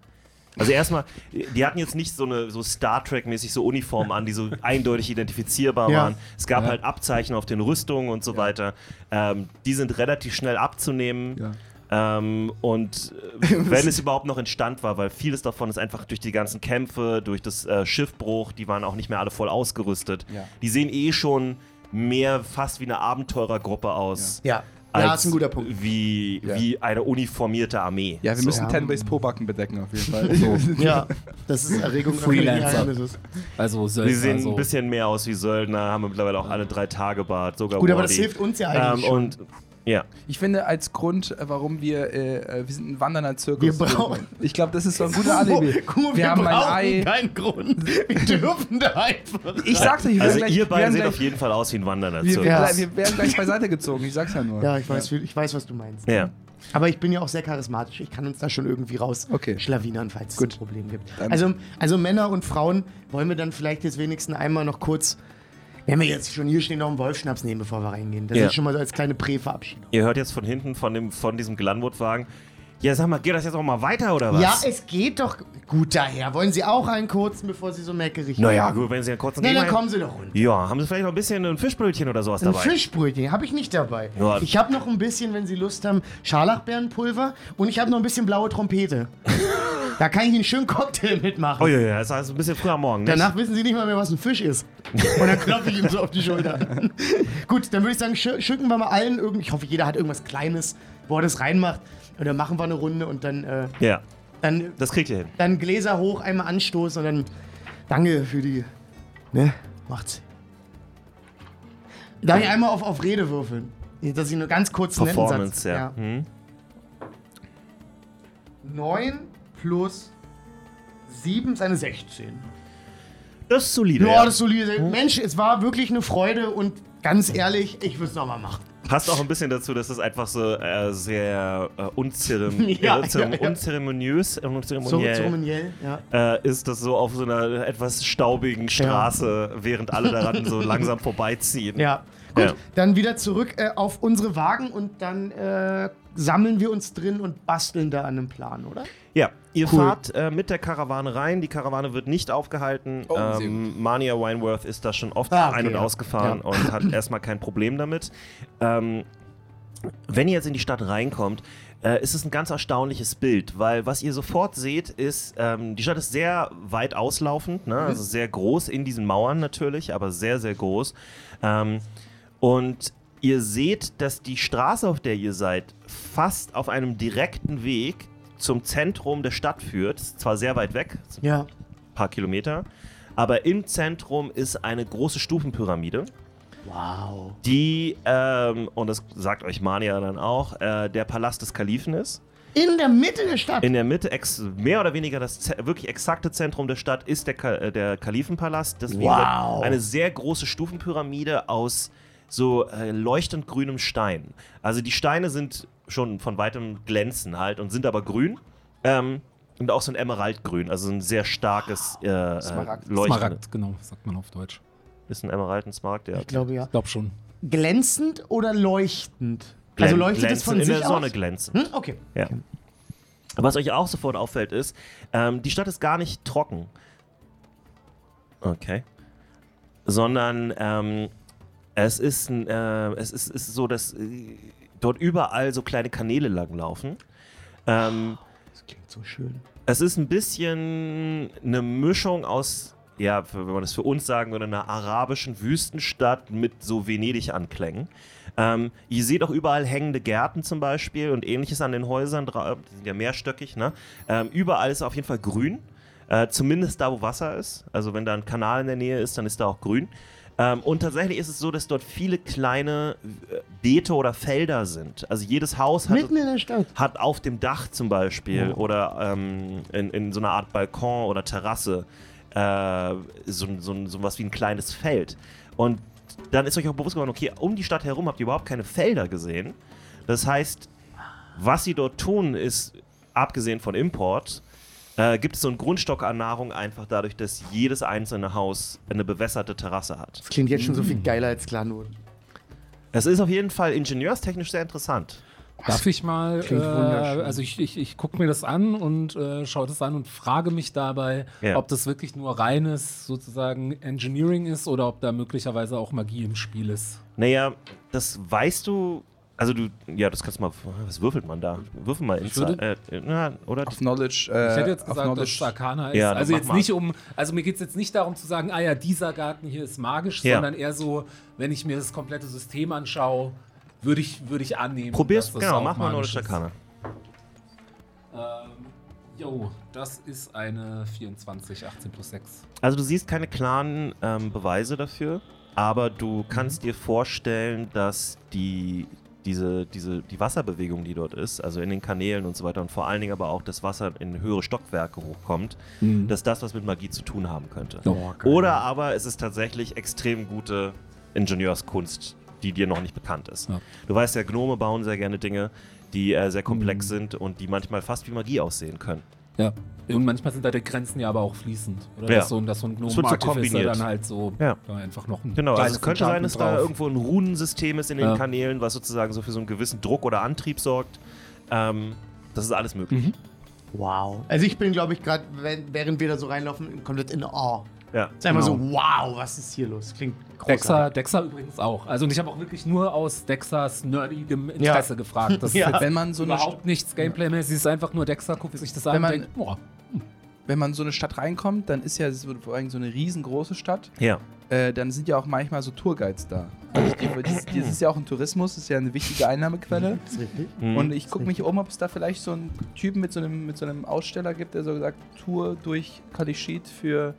also erstmal, die hatten jetzt nicht so eine so Star Trek-mäßig so Uniformen an, die so eindeutig identifizierbar Ja. waren. Es gab Ja. halt Abzeichen auf den Rüstungen und so weiter. Ähm, die sind relativ schnell abzunehmen. Ja. Ähm, und äh, wenn es überhaupt noch in Stand war, weil vieles davon ist einfach durch die ganzen Kämpfe, durch das äh, Schiffbruch, die waren auch nicht mehr alle voll ausgerüstet. Ja. Die sehen eh schon mehr fast wie eine Abenteurergruppe aus. Ja. Als Ja, ist ein guter Punkt. Wie, Ja. wie eine uniformierte Armee. Ja, wir So. müssen Ja. Tenbays Pobacken bedecken auf jeden Fall. Ja, das ist Erregung Freelancer. Also Sie Söldner, sehen so. ein bisschen mehr aus wie Söldner, haben mittlerweile auch alle drei Tage Bart, sogar Gut, aber das hilft uns ja eigentlich ähm, schon. Und ja, Ich finde, als Grund, äh, warum wir, äh, äh, wir sind ein wandernder Zirkus. Wir brauchen- Ich glaube, das ist so ein guter Alibi. Guck mal, Wir haben ein brauchen Ei. keinen Grund. Wir dürfen da einfach. Ich sagte, ich also werden ihr gleich, wir beide werden seht gleich, auf jeden Fall aus wie ein wandernder wir, Zirkus. wir, Ja. wir werden gleich beiseite gezogen. Ich sag's ja nur. Ja, ich weiß, ich weiß, was du meinst. Ja. Aber ich bin ja auch sehr charismatisch. Ich kann uns da schon irgendwie raus Okay. schlawinern, falls Gut. es ein Problem gibt. Dann- Also, also Männer und Frauen wollen wir dann vielleicht jetzt wenigstens einmal noch kurz, wenn wir jetzt schon hier stehen, noch einen Wolfschnaps nehmen, bevor wir reingehen. Das Ja. ist schon mal so als kleine Prä-Verabschiedung. Ihr hört jetzt von hinten von, dem, von diesem Glanwood-Wagen. Ja, sag mal, geht das jetzt auch mal weiter oder was? Ja, es geht doch gut daher. Wollen Sie auch einen kurzen, bevor Sie so meckerig Naja, gut, wenn Sie einen kurzen Na, dann kommen Sie doch runter. Ja, haben Sie vielleicht noch ein bisschen ein Fischbrötchen oder sowas Ein dabei? Fischbrötchen habe ich nicht dabei. Ja. Ich habe noch ein bisschen, wenn Sie Lust haben, Scharlachbeerenpulver und ich habe noch ein bisschen blaue Trompete. da kann ich einen schönen Cocktail mitmachen. Oh ja, ja, das heißt ein bisschen früh am Morgen. Nicht? Danach wissen Sie nicht mal mehr, was ein Fisch ist. Und dann klopfe ich ihm so auf die Schulter. Gut, dann würde ich sagen, schü schütten wir mal allen irgendwie. Ich hoffe, jeder hat irgendwas Kleines, wo er das reinmacht. Und dann machen wir eine Runde und dann, äh, Ja, dann, das kriegt ihr hin. dann Gläser hoch, einmal anstoßen und dann danke für die. Ne? Macht's. Darf ich einmal auf, auf Rede würfeln? Dass ich nur ganz kurz einen Satz. Performance, ja. Hm? 9 plus 7 ist eine 16. Das ist solide. Ja, Ja, das ist solide. Mensch, es war wirklich eine Freude und ganz ehrlich, ich würde es nochmal machen. Passt auch ein bisschen dazu, dass es einfach so äh, sehr äh, unzerem Ja, äh, ja, ja. unzeremoniös äh, So, unzeremoniell zeremoniell, ja. äh, ist das so auf so einer etwas staubigen Straße, während alle daran so langsam vorbeiziehen. Ja. Gut, dann wieder zurück äh, auf unsere Wagen und dann sammeln wir uns drin und basteln da an einem Plan, oder? Ja, ihr Cool. fahrt äh, mit der Karawane rein. Die Karawane wird nicht aufgehalten. Oh, sehr ähm, Mania Wineworth ist da schon oft Ah, okay, ein- und ja. ausgefahren Ja. und hat erstmal kein Problem damit. Ähm, wenn ihr jetzt in die Stadt reinkommt, äh, ist es ein ganz erstaunliches Bild, weil was ihr sofort seht, ist, ähm, die Stadt ist sehr weit auslaufend, ne? also sehr groß in diesen Mauern natürlich, aber sehr, sehr groß. Ähm, und ihr seht, dass die Straße, auf der ihr seid, fast auf einem direkten Weg zum Zentrum der Stadt führt. Ist Zwar sehr weit weg, ein Ja. paar Kilometer, aber im Zentrum ist eine große Stufenpyramide, Wow. die, ähm, und das sagt euch Mania dann auch, äh, der Palast des Kalifen ist. In der Mitte der Stadt. In der Mitte, mehr oder weniger das wirklich exakte Zentrum der Stadt ist der, Ka äh, der Kalifenpalast. Deswegen Wow. eine sehr große Stufenpyramide aus so äh, leuchtend grünem Stein. Also die Steine sind schon von weitem glänzen halt und sind aber grün. Ähm, und auch so ein Emeraldgrün, also ein sehr starkes äh, äh, Smaragd. Leuchten. Smaragd, genau, sagt man auf Deutsch. Ist ein Emerald ein Smaragd, ja. ich glaube ja. Ich glaube schon. Glänzend oder leuchtend? Glän- also leuchtet es von in sich der Sonne aus? glänzen. Hm? Okay. Ja. Was euch auch sofort auffällt, ist, ähm, die Stadt ist gar nicht trocken. Okay. Sondern ähm, es, ist, ein, äh, es ist, ist so, dass äh, dort überall so kleine Kanäle langlaufen. Ähm, Das klingt so schön. es ist ein bisschen eine Mischung aus, ja, wenn man das für uns sagen würde, einer arabischen Wüstenstadt mit so Venedig-Anklängen. Ähm, ihr seht auch überall hängende Gärten zum Beispiel und ähnliches an den Häusern, dra- die sind ja mehrstöckig. Ne? Ähm, überall ist auf jeden Fall grün, äh, zumindest da, wo Wasser ist. Also wenn da ein Kanal in der Nähe ist, dann ist da auch grün. Ähm, und tatsächlich ist es so, dass dort viele kleine äh, Beete oder Felder sind. Also jedes Haus hat hat auf dem Dach zum Beispiel oder ähm, in, in so einer Art Balkon oder Terrasse äh, so, so, so was wie ein kleines Feld. Und dann ist euch auch bewusst geworden, okay, um die Stadt herum habt ihr überhaupt keine Felder gesehen. Das heißt, was sie dort tun, ist, abgesehen von Import, äh, gibt es so einen Grundstock an Nahrung einfach dadurch, dass jedes einzelne Haus eine bewässerte Terrasse hat. Das klingt jetzt schon so viel geiler als Glanwood. Es ist auf jeden Fall ingenieurstechnisch sehr interessant. Darf ich mal, äh, klingt wunderschön. also ich, ich, ich gucke mir das an und äh, schaue das an und frage mich dabei, Ja. ob das wirklich nur reines sozusagen Engineering ist oder ob da möglicherweise auch Magie im Spiel ist. Naja, das weißt du. Also du, ja, das kannst du mal. Was würfelt man da? Würfel mal ins. würde- Äh, na, oder? Auf Knowledge. Äh, Ich hätte jetzt auf gesagt, dass Knowledge. es Arcana ist. Ja, also jetzt mal. nicht um, also mir geht es jetzt nicht darum zu sagen, ah ja, dieser Garten hier ist magisch, Ja. sondern eher so, wenn ich mir das komplette System anschaue, würde ich, würde ich annehmen. Probier's, dass das genau, auch mach mal Knowledge. Arcana. Ähm, jo, das ist eine 24, 18 plus 6. Also du siehst keine klaren ähm, Beweise dafür, aber du kannst dir vorstellen, dass die, diese, diese, die Wasserbewegung, die dort ist, also in den Kanälen und so weiter und vor allen Dingen aber auch das Wasser in höhere Stockwerke hochkommt, dass das was mit Magie zu tun haben könnte. Oh, Oder aber es ist tatsächlich extrem gute Ingenieurskunst die dir noch nicht bekannt ist. Ja. Du weißt ja, Gnome bauen sehr gerne Dinge, die äh, sehr komplex Mhm. sind und die manchmal fast wie Magie aussehen können. Ja. Und manchmal sind da die Grenzen ja aber auch fließend. Oder Ja. dass so, ein- dass so ein wird so dann halt so Ja. ja, einfach noch ein Genau, also es könnte sein, dass Enchantment da drauf. irgendwo ein Runensystem ist in den Ja. Kanälen, was sozusagen so für so einen gewissen Druck oder Antrieb sorgt. Ähm, das ist alles möglich. Mhm. Wow. Also ich bin, glaube ich, gerade, während wir da so reinlaufen, komplett in Awe. Ja. Ist einfach Genau. so, wow, was ist hier los? Klingt großartig. Dexter, Dexter übrigens auch. Also und ich habe auch wirklich nur aus Dexters nerdigem Interesse Ja. gefragt. Das Ja. ist jetzt Wenn man so eine, überhaupt nichts Gameplay-mäßig, es ist einfach nur Dexter, guckt sich das an Wenn und man- denkt, boah, wenn man so eine Stadt reinkommt, dann ist ja vor allem so eine riesengroße Stadt. Ja. Äh, dann sind ja auch manchmal so Tourguides da. Also das, das ist ja auch ein Tourismus, das ist ja eine wichtige Einnahmequelle. Ist richtig. Mhm. Und ich gucke mich um, ob es da vielleicht so einen Typen mit so einem, mit so einem Aussteller gibt, der so sagt, Tour durch Kalishit für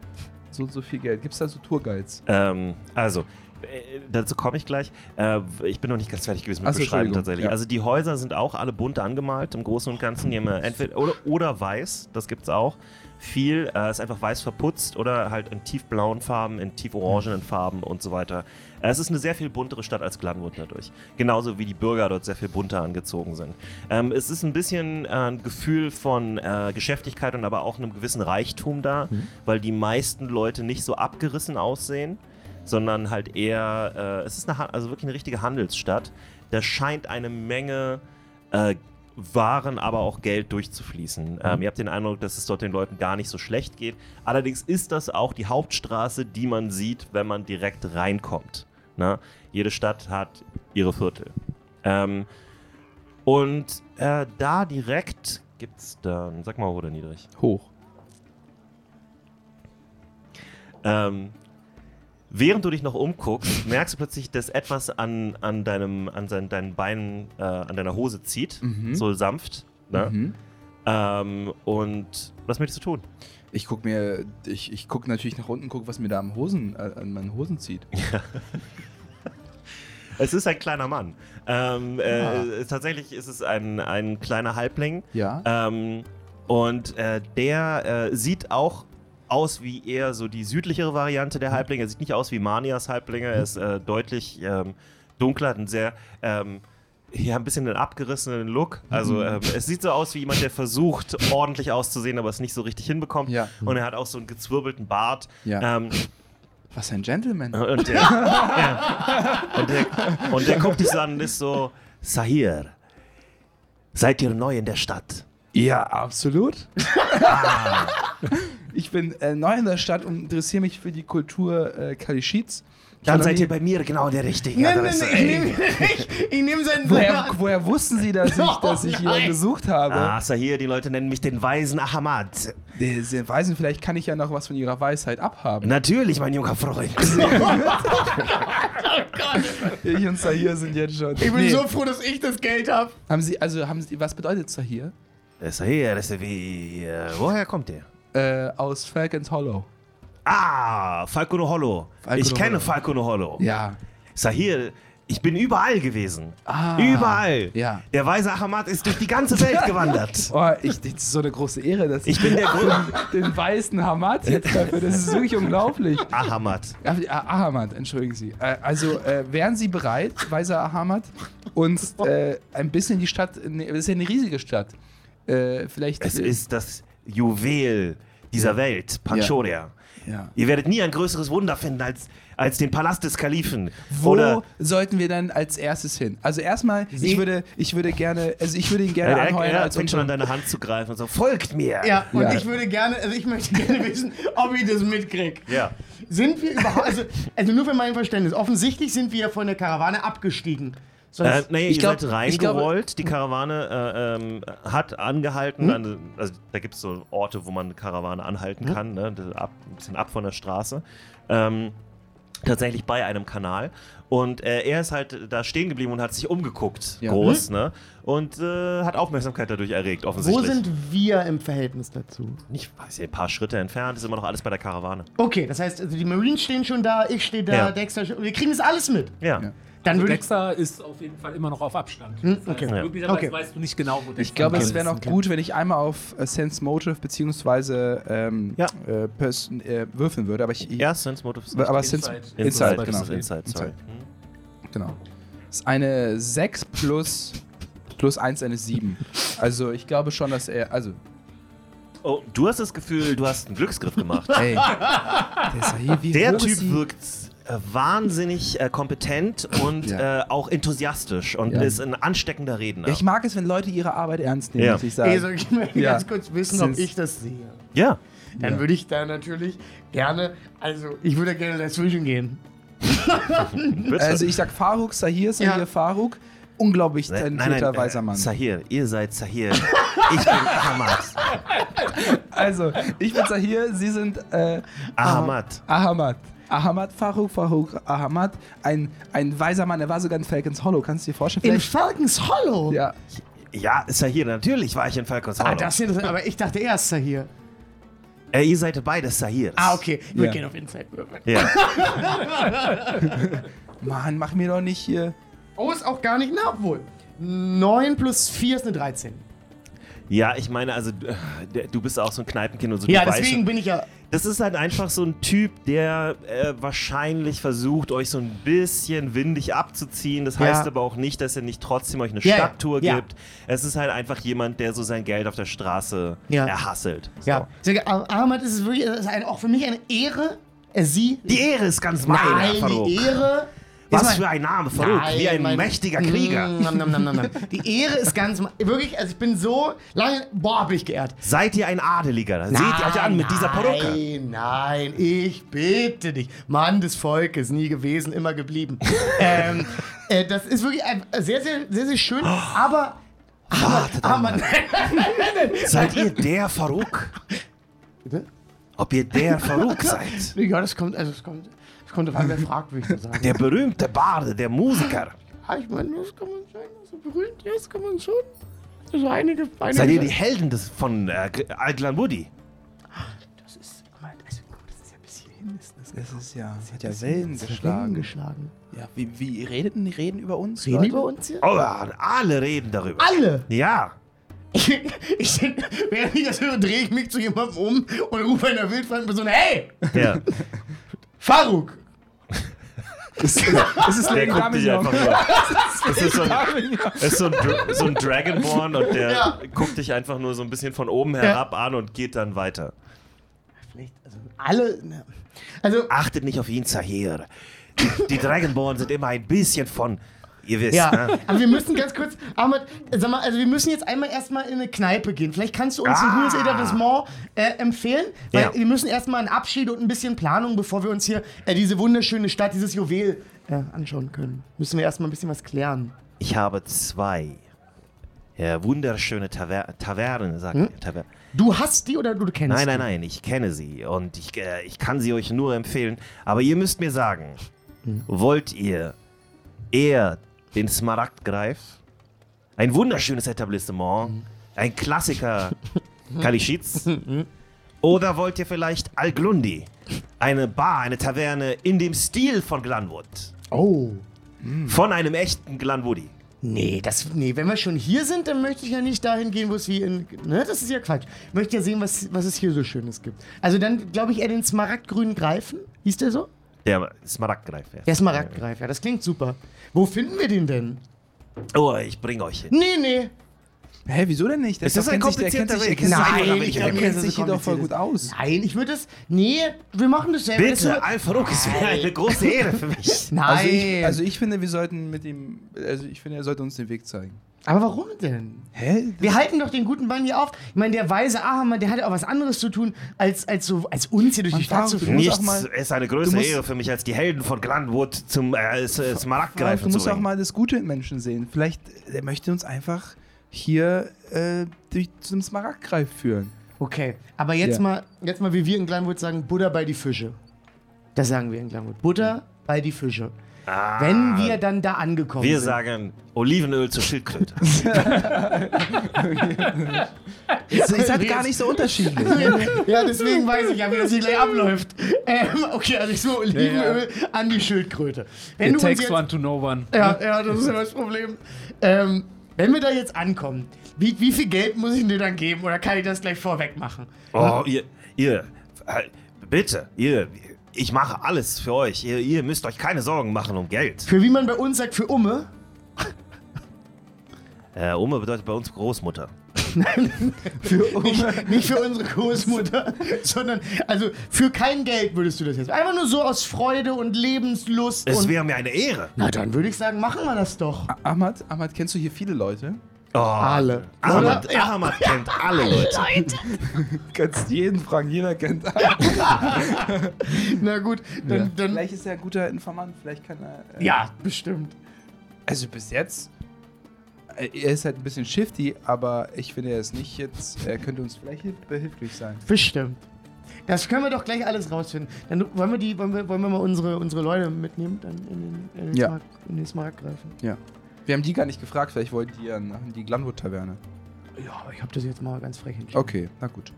so und so viel Geld. Gibt es da so Tourguides? Ähm, also, äh, dazu komme ich gleich. Äh, ich bin noch nicht ganz fertig gewesen mit Ach so, Beschreiben tatsächlich. Ja. Also die Häuser sind auch alle bunt angemalt im Großen und Ganzen. Die haben entweder oder, oder weiß, das gibt's auch. Viel äh, ist einfach weiß verputzt oder halt in tiefblauen Farben, in tieforangenen Farben und so weiter. Äh, es ist eine sehr viel buntere Stadt als Glanwood dadurch. Genauso wie die Bürger dort sehr viel bunter angezogen sind. Ähm, es ist ein bisschen äh, ein Gefühl von äh, Geschäftigkeit und aber auch einem gewissen Reichtum da, weil die meisten Leute nicht so abgerissen aussehen sondern halt eher, äh, es ist eine, also wirklich eine richtige Handelsstadt. Da scheint eine Menge äh, Waren, aber auch Geld durchzufließen. Ähm, ihr habt den Eindruck, dass es dort den Leuten gar nicht so schlecht geht. Allerdings ist das auch die Hauptstraße, die man sieht, wenn man direkt reinkommt. Ne? Jede Stadt hat ihre Viertel. Ähm, und äh, da direkt gibt es dann, sag mal hoch oder niedrig. Hoch. Ähm, während du dich noch umguckst, merkst du plötzlich, dass etwas an, an, deinem, an seinen, deinen Beinen, äh, an deiner Hose zieht. Mhm. So sanft. Ne? Mhm. Ähm, und was möchtest du tun? Ich gucke mir, ich, ich gucke natürlich nach unten, gucke, was mir da am Hosen, äh, an meinen Hosen zieht. Es ist ein kleiner Mann. Ähm, Ah. äh, tatsächlich ist es ein, ein kleiner Halbling. Ja. Ähm, und äh, der äh, sieht auch aus wie eher so die südlichere Variante der Halblinge. Er sieht nicht aus wie Manias Halblinge. Er ist äh, deutlich ähm, dunkler, hat einen sehr, ähm, ja, ein bisschen einen abgerissenen Look. Also ähm, es sieht so aus wie jemand, der versucht, ordentlich auszusehen, aber es nicht so richtig hinbekommt. Ja. Und er hat auch so einen gezwirbelten Bart. Ja. Ähm, Was ein Gentleman. und, der, ja. und, der, und der guckt dich so an und ist so, Sahir, seid ihr neu in der Stadt? Ja, absolut. Ich bin äh, neu in der Stadt und interessiere mich für die Kultur äh, Kalishits. Ich Dann seid ihr bei mir genau der Richtige. Nee, Adresse. nee, ich nehme ich, ich nehm seinen Woher, woher wussten Sie, dass ich, dass ich Oh, jemanden nein. gesucht habe? Ah, Sahir, die Leute nennen mich den weisen Ahmad. Die, Sie weisen, vielleicht kann ich ja noch was von Ihrer Weisheit abhaben. Natürlich, mein junger Freund. Ich und Sahir sind jetzt schon. Ich bin Nee. so froh, dass ich das Geld habe. Haben Sie, also haben Sie, was bedeutet Sahir? Sahir, das ist wie. Äh, woher kommt der? Äh, aus Falcons Hollow. Ah, Falco no Hollow. Falco ich kenne Hollow. Falco no Hollow. Ja. Sahir, ich bin überall gewesen. Ah. Überall. Ja. Der weise Ahmad ist durch die ganze Welt gewandert. Oh, ich, das ist so eine große Ehre, dass Ich bin der den, den weißen Hamad jetzt dafür. Das ist wirklich unglaublich. Ahmad. Ja, ah, Ahmad, entschuldigen Sie. Äh, also, äh, wären Sie bereit, weiser Ahmad, uns äh, ein bisschen die Stadt, ne, das ist ja eine riesige Stadt, äh, vielleicht... Es ist das Juwel dieser Welt, Panchoria. Ja. Ihr werdet nie ein größeres Wunder finden als, als den Palast des Kalifen. Wo Oder sollten wir dann als erstes hin? Also erstmal, ich würde, ich würde gerne, also ich würde ihn er, gerne er, anheuern er als fängt schon an deine Hand zu greifen und so, folgt mir. Ja, und Ja. ich würde gerne, also ich möchte gerne wissen, ob ich das mitkriege. Ja. Sind wir überhaupt, also, also nur für mein Verständnis, offensichtlich sind wir von der Karawane abgestiegen. Sonst, Äh, nee, Ich ihr glaub- seid ich glaube- reingerollt. die Karawane äh, ähm, hat angehalten. Also, also, da gibt es so Orte, wo man eine Karawane anhalten kann. Ne? Ab, ein bisschen ab von der Straße. Ähm, tatsächlich bei einem Kanal. Und äh, er ist halt da stehen geblieben und hat sich umgeguckt. Ja. Groß, ne? Und äh, hat Aufmerksamkeit dadurch erregt, wo offensichtlich. sind wir im Verhältnis dazu? Nicht, weiß ich, ein paar Schritte entfernt, ist immer noch alles bei der Karawane. Okay, das heißt, also die Marines stehen schon da, ich stehe da, Ja. Dexter, wir kriegen das alles mit. Ja. Ja. Dann Also Dexter ist auf jeden Fall immer noch auf Abstand. Hm, Das heißt, okay. Ja. Möglicherweise Okay. weißt du nicht genau, wo Dexter Ich glaube, es wäre noch gut, wenn ich einmal auf äh, Sense Motive beziehungsweise ähm, Ja. äh, Person, äh, würfeln würde, aber ich, ich Ja, Sense Motive. aber Insight. Sense Insight, Inside, Inside, genau. genau. Inside, sorry. Inside. genau. ist eine 6 plus, plus 1 eine 7. Also ich glaube schon, dass er. Also, Oh, du hast das Gefühl, du hast einen Glücksgriff gemacht. ey. der ist ja hier, wie Der ist Typ wirkt wahnsinnig äh, kompetent und Ja. äh, auch enthusiastisch und Ja. ist ein ansteckender Redner. Ja, ich mag es, wenn Leute ihre Arbeit ernst nehmen, Ja. muss ich sagen. Ey, soll ich mal Ja. ganz kurz wissen, ob Sind's- ich das sehe? ja. Dann Ja. würde ich da natürlich gerne, also ich würde gerne dazwischen gehen. Also ich sag Faruk, Sahir, Sahir, Ja. Faruk. Unglaublich talentierter nein, weißer äh, Mann. Sahir, ihr seid Sahir. ich bin Ahmad. Also, ich bin Sahir, Sie sind äh, Ahmad. Ahmad. Ahmad Faruk, Faruk Ahmad. Ein, ein weiser Mann, der war sogar in Falcons Hollow. Kannst du dir vorstellen? In Falcons Hollow? ja. Ja, Sahir, natürlich war ich in Falcons Ah, Hollow. das ist interessant, aber ich dachte erst hier. äh, ihr seid beide Sahirs. Ah, okay. Würde Ja. gerne auf Inside würfeln. Ja. Mann, mach mir doch nicht hier. Oh, ist auch gar nicht, na obwohl. 9 plus 4 ist eine 13. ja, ich meine, also äh, du bist auch so ein Kneipenkind und so. Ja, deswegen schon- bin ich ja. Das ist halt einfach so ein Typ, der äh, wahrscheinlich versucht, euch so ein bisschen windig abzuziehen. Das Ja. heißt aber auch nicht, dass er nicht trotzdem euch eine Ja, ja. Stadttour Ja. gibt. Es ist halt einfach jemand, der so sein Geld auf der Straße Ja. erhasselt. So. Ja. Ah- Ahmad ist es wirklich, ist eine, auch für mich eine Ehre, äh, sie. Die Ehre ist ganz meine, Nein, die Ehre. Was ist für ein Name, Farouk. Nein, Wie ein mein- mächtiger Krieger. Mm, nam, nam, nam, nam, nam. Die Ehre ist ganz. Wirklich, also ich bin so lange. Boah, bin ich geehrt. Seid ihr ein Adeliger? Seht ihr euch an mit dieser Perücke? Nein, nein, ich bitte dich. Mann des Volkes, nie gewesen, immer geblieben. ähm, äh, das ist wirklich ein, sehr, sehr, sehr, sehr schön, aber. Aber, aber nein, nein, nein, nein, nein. Seid ihr der Farouk? Bitte? Ob ihr der Farouk seid? Ja, das kommt, also es kommt, es kommt drauf an, wer fragt, würde ich mal sagen. Der berühmte Barde, der Musiker. Ja, ich meine, das kann man schon, so berühmt, ja, das kann man schon. Also einige, einige Seid ihr die Helden des, von äh, Al-Glan Woody? Das ist, also, das ist ja bis hierhin. Ist das Das ist ja, hat ja das Wellen geschlagen. geschlagen. Ja, wie, wie reden die reden über uns? Reden Leute? über uns hier? Oh, ja, alle reden darüber. Alle! Ja. Ich, ich, während ich das höre, drehe ich mich zu jemandem um und rufe in der wildfremden Person, hey, ja. Faruk! Das ist, das ist Der Lady guckt dich Damignon. einfach nur. Das ist so ein, das ist so ein, so ein Dragonborn und der Ja. guckt dich einfach nur so ein bisschen von oben herab an und geht dann weiter. Vielleicht, also alle, ne. also, Achtet nicht auf ihn, Zahir. Die, die Dragonborn sind immer ein bisschen von, ihr wisst, ja, ne? aber wir müssen ganz kurz, Ahmad, sag mal, also wir müssen jetzt einmal erstmal in eine Kneipe gehen. Vielleicht kannst du uns ein Ah. gutes Etablissement äh, empfehlen, weil Ja. wir müssen erstmal einen Abschied und ein bisschen Planung, bevor wir uns hier äh, diese wunderschöne Stadt, dieses Juwel äh, anschauen können. Müssen wir erstmal ein bisschen was klären. Ich habe zwei ja, wunderschöne Taver Tavernen, sagt Hm? Taver Du hast die oder du kennst Nein, die? nein, nein, ich kenne sie und ich, äh, ich kann sie euch nur empfehlen. Aber ihr müsst mir sagen, Hm. wollt ihr eher den Smaragdgreif, ein wunderschönes Etablissement, Hm. ein Klassiker Kalischitz, oder wollt ihr vielleicht Al-Glundi, eine Bar, eine Taverne in dem Stil von Glanwood, Oh. von einem echten Glanwoodi? Nee, das, nee, wenn wir schon hier sind, dann möchte ich ja nicht dahin gehen, wo es wie in. Ne, das ist ja Quatsch. Ich möchte ja sehen, was, was es hier so Schönes gibt. Also dann glaube ich eher den smaragdgrünen Greifen. Hieß der so? Der Smaragdgreif. ja. Der Smaragdgreif, ja, das klingt super. Wo finden wir den denn? Oh, ich bring euch hin. Nee, nee. Hä, wieso denn nicht? Der Es ist ein komplizierter Weg. Nein, ich kennt sich hier doch voll gut aus. Nein, ich würde es. Nee, wir machen das selber. Das Bitte, Al-Farouk, es wäre eine große Ehre für mich. Nein. Also ich, also ich finde, wir sollten mit ihm, also ich finde, er sollte uns den Weg zeigen. Aber warum denn? Hä? Wir halten doch den guten Mann hier auf. Ich meine, der weise Ahammer, der hat ja auch was anderes zu tun, als, als, so, als uns hier durch die Stadt zu führen. Nichts ist eine größere du Ehre für mich, als die Helden von Glanwood zum äh, äh, Smaragd Ralf, greifen du zu musst auch mal das Gute in Menschen sehen. Vielleicht, er möchte uns einfach hier äh, durch, zum Smaragdgreif führen. Okay, aber jetzt, Ja. mal, jetzt mal, wie wir in Glanwood sagen, Butter bei die Fische. Das sagen wir in Glanwood. Butter bei die Fische. Ah, Wenn wir dann da angekommen wir sind. sagen Olivenöl zur Schildkröte. Es ist halt gar nicht so unterschiedlich. ja, deswegen weiß ich ja, wie das hier gleich abläuft. Ähm, okay, also ich so Olivenöl an die Schildkröte. Wenn It takes jetzt, one to know one. ja, ja, das ist ja das Problem. Ähm, wenn wir da jetzt ankommen, wie, wie viel Geld muss ich dir dann geben oder kann ich das gleich vorweg machen? Oh, ihr, ihr, äh, bitte, ihr, ich mache alles für euch. Ihr, ihr müsst euch keine Sorgen machen um Geld. Für wie man bei uns sagt, für Umme. Äh, Oma bedeutet bei uns Großmutter. Nicht, nicht für unsere Großmutter, sondern also für kein Geld würdest du das jetzt. Einfach nur so aus Freude und Lebenslust. Es und, wäre mir eine Ehre. na, dann würde ich sagen, machen wir das doch. Ahmad, Ahmad, kennst du hier viele Leute? Oh, Alle. Ahmad, Ahmad kennt alle Leute. Du kannst jeden fragen, jeder kennt Na gut, dann. dann Vielleicht ist er ein guter Informant, vielleicht kann er. äh, ja, bestimmt. Also bis jetzt. äh, Er ist halt ein bisschen shifty, aber ich finde, er ist nicht jetzt. Er könnte uns vielleicht hilf- behilflich sein. Bestimmt. Das können wir doch gleich alles rausfinden. Dann wollen wir die, wollen wir, wollen wir mal unsere, unsere Leute mitnehmen, dann in den, in den, Ja. Smart, in den Smart greifen. Ja. Wir haben die gar nicht gefragt, vielleicht wollten die ja nach die Glanwood-Taverne. Ja, aber ich habe das jetzt mal ganz frech entschieden. Okay, na gut.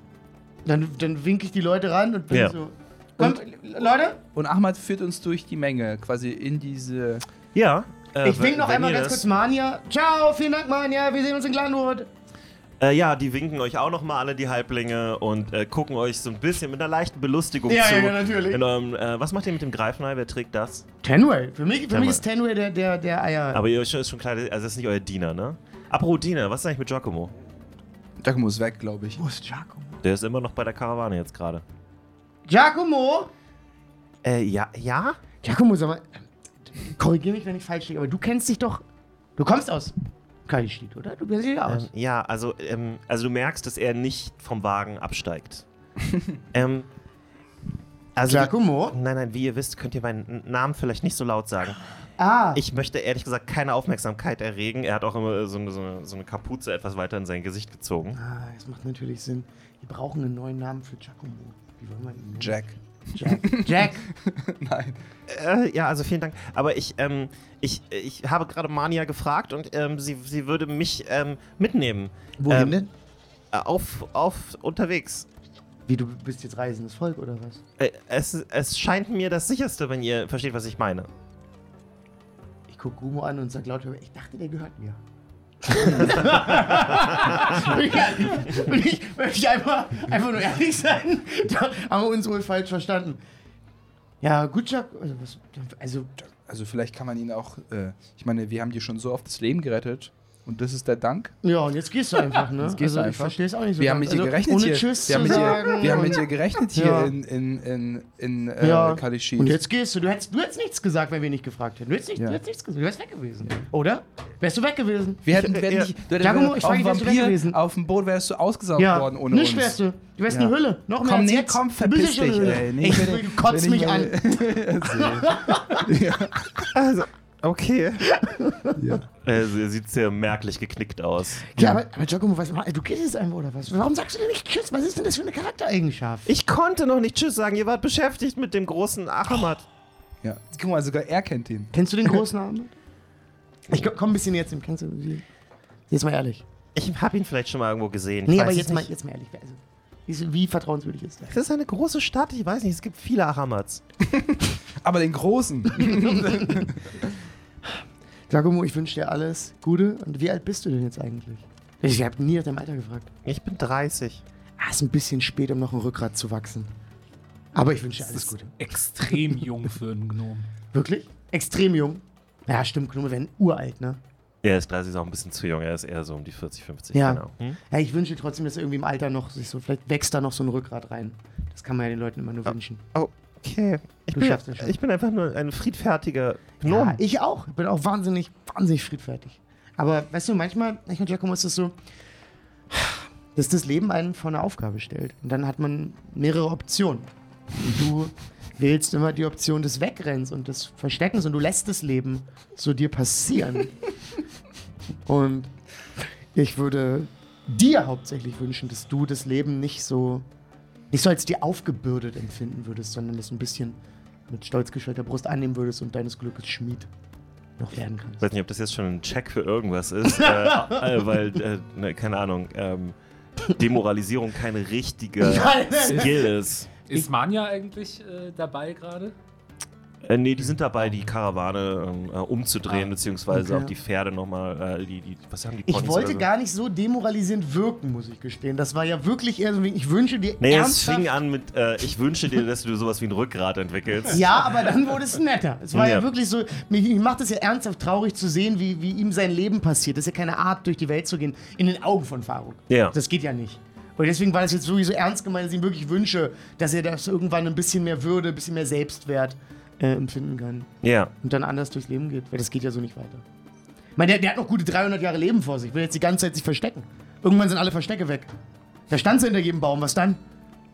Dann, dann winke ich die Leute ran und bin Ja. so. Kommt, Leute, Und Ahmad führt uns durch die Menge, quasi in diese. Ja. äh, ich wink noch wenn einmal ihr ganz das- kurz Mania. Ciao, vielen Dank, Mania. Wir sehen uns in Glanwood. Äh, ja, die winken euch auch nochmal alle, die Halblinge, und äh, gucken euch so ein bisschen mit einer leichten Belustigung Ja, zu. ja, ja, natürlich. In eurem, äh, was macht ihr mit dem Greifenei? Wer trägt das? Tenway. Für mich, für Tenway. mich ist Tenway der, der, der Eier. Aber ihr ist schon klar, also das ist nicht euer Diener, ne? Apropos Diener, was ist eigentlich mit Giacomo? Giacomo ist weg, glaube ich. Wo ist Giacomo? Der ist immer noch bei der Karawane jetzt gerade. Giacomo? Äh, ja, ja? Giacomo, sag mal, korrigier mich, wenn ich falsch liege, aber du kennst dich doch. Du kommst aus Kalischit, oder? Du dich ja aus. Ähm, ja, also, ähm, also du merkst, dass er nicht vom Wagen absteigt. ähm, also, Giacomo? Nein, nein, wie ihr wisst, könnt ihr meinen Namen vielleicht nicht so laut sagen. Ah. Ich möchte ehrlich gesagt keine Aufmerksamkeit erregen. Er hat auch immer so eine, so eine, so eine Kapuze etwas weiter in sein Gesicht gezogen. ah, das macht natürlich Sinn. Wir brauchen einen neuen Namen für Giacomo. Wie wollen wir ihn nennen? Jack. Jack. Jack. Nein. Äh, ja, also vielen Dank. Aber ich, ähm, ich, ich habe gerade Mania gefragt und ähm, sie, sie würde mich ähm, mitnehmen. Wohin Ähm, denn? Äh, Auf, auf unterwegs. Wie, du bist jetzt reisendes Volk, oder was? Äh, es, es scheint mir das sicherste, wenn ihr versteht, was ich meine. Ich guck Gumo an und sag laut, ich dachte, der gehört mir. will, ich, will ich einfach, einfach nur ehrlich sein? Da haben wir uns wohl falsch verstanden. Ja, gut, Jack. Also, also Also vielleicht kann man ihn auch. Äh, ich meine, wir haben dir schon so oft das Leben gerettet. Und das ist der Dank. ja, und jetzt gehst du einfach, ne? Jetzt gehst also, du ich einfach. verstehe es auch nicht so wir haben mit dir also, gerechnet ohne hier. Tschüss wir haben mit dir, wir haben mit dir gerechnet hier Ja. in, in, in, in äh, Ja. Und jetzt gehst du. Du hättest, du hättest nichts gesagt, wenn wir nicht gefragt hätten. Du hättest, nicht, Ja. du hättest nichts gesagt. Du wärst weg gewesen. Oder? Wärst du weg gewesen? Wir hätten, wir hätten dich, du Giacomo, ich frage wärst du weg gewesen? auf dem Boot wärst du ausgesaugt worden ohne nicht uns. wärst du. Du wärst eine Hülle. Noch mehr Komm, als nee, jetzt. komm, verpiss dich, ey. Nee, ich, du ich- kotzt ich mich an. Also, okay. Ja. Äh, sie sieht sehr merklich geknickt aus. Ja, aber, aber Giacomo, was, du gehst jetzt einfach oder was? Warum sagst du denn nicht Tschüss? Was ist denn das für eine Charaktereigenschaft? Ich konnte noch nicht Tschüss sagen. Ihr wart beschäftigt mit dem großen Ahmad. ja. Guck mal, sogar er kennt ihn. Kennst du den großen Namen? Ich komm, komm ein bisschen jetzt. Kennst du die? Jetzt mal ehrlich. Ich habe ihn vielleicht schon mal irgendwo gesehen. Ich Nee, aber jetzt mal, jetzt mal ehrlich. Also, wie, vertrauenswürdig ist der? Das ist eine große Stadt. Ich weiß nicht, es gibt viele Ahmads. Aber den Großen. Giacomo, ich wünsche dir alles Gute. Und wie alt bist du denn jetzt eigentlich? Ich habe nie nach deinem Alter gefragt. Ich bin 30. Ah, ist ein bisschen spät, um noch ein Rückgrat zu wachsen. Aber ich wünsche dir alles Gute. Extrem jung für einen Gnom. Wirklich? Extrem jung. Ja, stimmt, Gnome werden uralt, ne? Er ist 30, ist auch ein bisschen zu jung. Er ist eher so um die 40, 50. Ja. Genau. Hm? Ja, ich wünsche dir trotzdem, dass er irgendwie im Alter noch sich so, vielleicht wächst da noch so ein Rückgrat rein. Das kann man ja den Leuten immer nur wünschen. Okay. Ich bin, das ich bin einfach nur ein friedfertiger Gnome. Ja, ich auch. Ich bin auch wahnsinnig, wahnsinnig friedfertig. Aber weißt du, manchmal, ich mit Giacomo ist es so, dass das Leben einen vor eine Aufgabe stellt. Und dann hat man mehrere Optionen. Und du wählst immer die Option des Wegrennens und des Versteckens und du lässt das Leben so dir passieren. und ich würde dir hauptsächlich wünschen, dass du das Leben nicht so, nicht so als dir aufgebürdet empfinden würdest, sondern das ein bisschen mit stolz gestellter Brust annehmen würdest und deines Glückes Schmied noch werden Ich kannst. weiß nicht, ob das jetzt schon ein Check für irgendwas ist, äh, äh, weil, äh, ne, keine Ahnung, ähm, Demoralisierung kein richtiger Nein, Skill ist. Ist Manja eigentlich äh, dabei gerade? Äh, nee, die sind dabei, die Karawane ähm, äh, umzudrehen, beziehungsweise okay. auch die Pferde nochmal, äh, die, die, was haben die Ich Ponys wollte oder so? gar nicht so demoralisierend wirken, muss ich gestehen. Das war ja wirklich eher so, wie ich wünsche dir Nee, es fing an mit, äh, ich wünsche dir, dass du sowas wie ein Rückgrat entwickelst. Ja, aber dann wurde es netter. Es war ja, Ja. wirklich so, mich, mich macht es ja ernsthaft traurig zu sehen, wie, wie ihm sein Leben passiert. Das ist ja keine Art, durch die Welt zu gehen, in den Augen von Faruk. Ja. Das geht ja nicht. Und deswegen war das jetzt sowieso ernst gemeint, dass ich ihm wirklich wünsche, dass er das irgendwann ein bisschen mehr Würde, ein bisschen mehr Selbstwert äh, empfinden kann. Ja. Und dann anders durchs Leben geht, weil das geht ja so nicht weiter. Ich meine, der, der hat noch gute 300 Jahre Leben vor sich, will jetzt die ganze Zeit sich verstecken. Irgendwann sind alle Verstecke weg. Da stand hinter jedem Baum, was dann?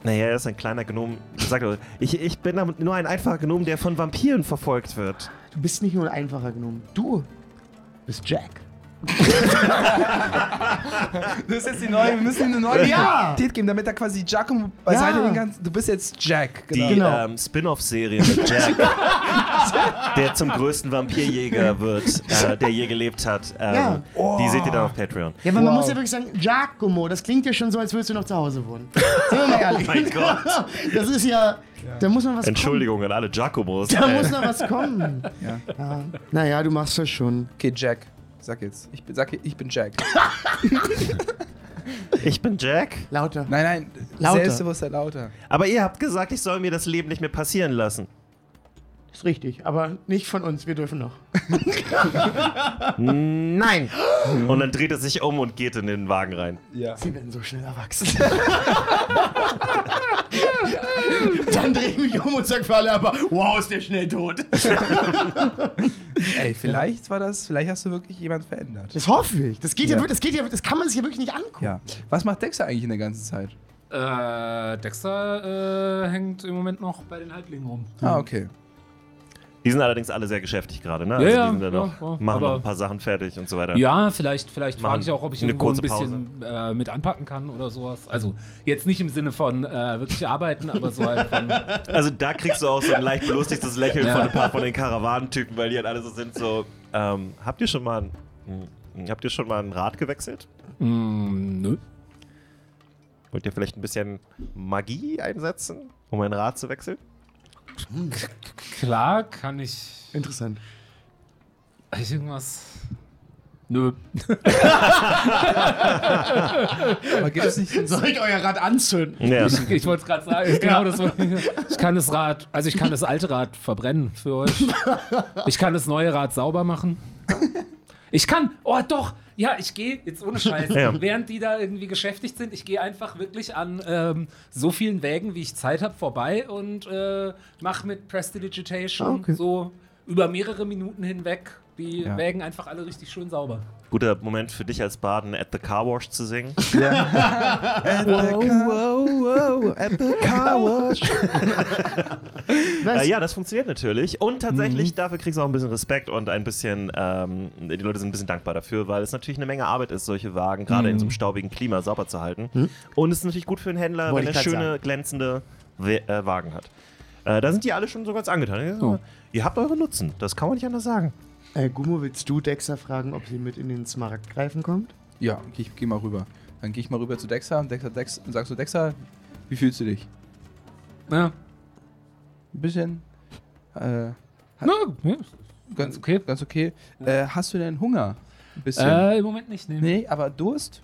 Naja, er ist ein kleiner Gnom. Sag doch, ich, ich bin nur ein einfacher Gnom, der von Vampiren verfolgt wird. Du bist nicht nur ein einfacher genommen. Du bist Jack. Das ist jetzt die neue, wir müssen ihm eine neue Ja. Identität geben, damit er quasi Giacomo beiseite Ja. den ganzen. Du bist jetzt Jack, Die genau. Genau. ähm, Spin-off-Serie mit Jack, der zum größten Vampirjäger wird, äh, der je gelebt hat. Ähm, Ja. Die seht ihr dann auf Patreon. Ja, aber man Wow. muss ja wirklich sagen, Giacomo, das klingt ja schon so, als würdest du noch zu Hause wohnen. Sind wir mal ehrlich. Oh mein Gott. Das ist ja, da muss noch was Entschuldigung an alle Giacomos. kommen. Da Äh, muss noch was kommen. Ja. Ja. Naja, du machst das schon. Okay, Jack. Sag jetzt. Ich bin, sag, ich bin Jack. ich bin Jack. Lauter. Nein, nein. Lauter. Selbstbewusster lauter. Aber ihr habt gesagt, ich soll mir das Leben nicht mehr passieren lassen. Ist richtig, aber nicht von uns, wir dürfen noch. Nein. Und dann dreht er sich um und geht in den Wagen rein. Ja. Sie werden so schnell erwachsen. Dann drehe ich mich um und sage für alle aber, wow, ist der schnell tot. Ey, vielleicht war das, vielleicht hast du wirklich jemand verändert. Das hoffe ich. Das geht ja, Ja. wirklich, das geht ja, das kann man sich ja wirklich nicht angucken. Ja. Was macht Dexter eigentlich in der ganzen Zeit? Äh, Dexter äh, hängt im Moment noch bei den Halblingen rum. Ah, okay. Die sind allerdings alle sehr geschäftig gerade, ne? Ja, ja, die sind ja, noch, ja, machen noch ein paar Sachen fertig und so weiter. Ja, vielleicht, vielleicht frage ich auch, ob ich eine irgendwo ein bisschen äh, mit anpacken kann oder sowas. Also jetzt nicht im Sinne von äh, wirklich arbeiten, aber so halt von. Also da kriegst du auch so ein leicht belustigtes Lächeln von ein paar von den Karawanentypen, weil die halt alle so sind so, ähm, habt ihr schon mal ein, hm, habt ihr schon mal ein Rad gewechselt? Mm, nö. Wollt ihr vielleicht ein bisschen Magie einsetzen, um ein Rad zu wechseln? Klar kann ich. Interessant. Hab ich irgendwas. Nö. Aber gibt es nicht. Soll ich euer Rad anzünden? Ja. Ich, ich wollte es gerade sagen. Genau das wollte ich, ich kann das Rad, also ich kann das alte Rad verbrennen für euch. Ich kann das neue Rad sauber machen. Ich kann, oh doch, ja, ich gehe jetzt ohne Scheiß, Ja. während die da irgendwie beschäftigt sind, ich gehe einfach wirklich an ähm, so vielen Wägen, wie ich Zeit habe, vorbei und äh, mache mit Prestidigitation Ah, okay. so über mehrere Minuten hinweg die Ja. Wägen einfach alle richtig schön sauber. Guter Moment für dich als Baden, At the Car Wash zu singen. wow, at the car wash. Äh, ja, das funktioniert natürlich. Und tatsächlich, Mhm. dafür kriegst du auch ein bisschen Respekt und ein bisschen, ähm, die Leute sind ein bisschen dankbar dafür, weil es natürlich eine Menge Arbeit ist, solche Wagen gerade in so einem staubigen Klima sauber zu halten. Und es ist natürlich gut für einen Händler, Mhm. Wollte wenn er schöne, sagen. glänzende We äh, Wagen hat. Äh, da sind die alle schon so ganz angetan. Oh. Ihr habt eure Nutzen, das kann man nicht anders sagen. Äh, Gummo, willst du Dexter fragen, ob sie mit in den Smaragd greifen kommt? Ja, geh, ich geh mal rüber. Dann gehe ich mal rüber zu Dexter und Dexter, Dex, und sagst du, Dexter, wie fühlst du dich? Ja, Ein bisschen. Äh, Na, ja. ganz okay. Ganz okay. Äh, hast du denn Hunger? Ein bisschen. Äh, Im Moment nicht, nee. nee, aber Durst?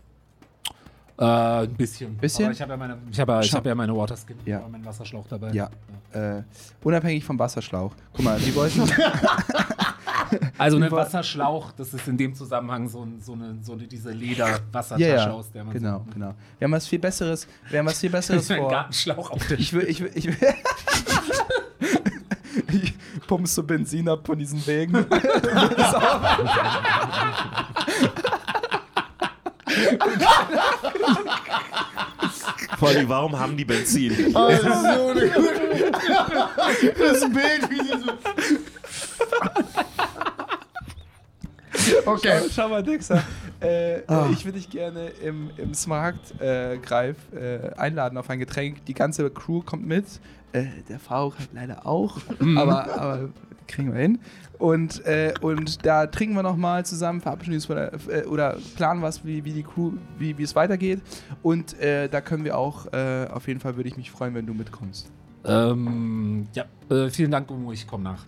Äh, ein bisschen. Bisschen? Aber ich habe ja meine, ich habe, ich Schau. habe ja meine Waterskin, Ja. meinen Wasserschlauch dabei. Ja. Äh, unabhängig vom Wasserschlauch. Guck mal, die wollten. Also ein Wasserschlauch, das ist in dem Zusammenhang so, ein, so, eine, so eine, diese Lederwassertasche, ja, ja. aus der man Genau, so, genau. Wir haben was viel Besseres. Wir haben was viel Besseres ein vor. Gartenschlauch auf Ich will, ich will, ich will. ich pumpst so Benzin ab von diesen Wegen. Vor allem, warum haben die Benzin? Oh, das ist so eine gute. Das Bild, wie sie so. Okay. Schau, schau mal, Dexter. Äh, Ah. Ich würde dich gerne im, im Smaragd äh, Greif äh, einladen auf ein Getränk. Die ganze Crew kommt mit. Äh, der Faruk halt leider auch. aber, aber kriegen wir hin. Und, äh, und da trinken wir nochmal zusammen, verabschieden uns von der, äh, oder planen was, wie, wie die Crew, wie, wie es weitergeht. Und äh, da können wir auch, äh, auf jeden Fall würde ich mich freuen, wenn du mitkommst. Ähm, ja, äh, vielen Dank, Umo, ich komme nach.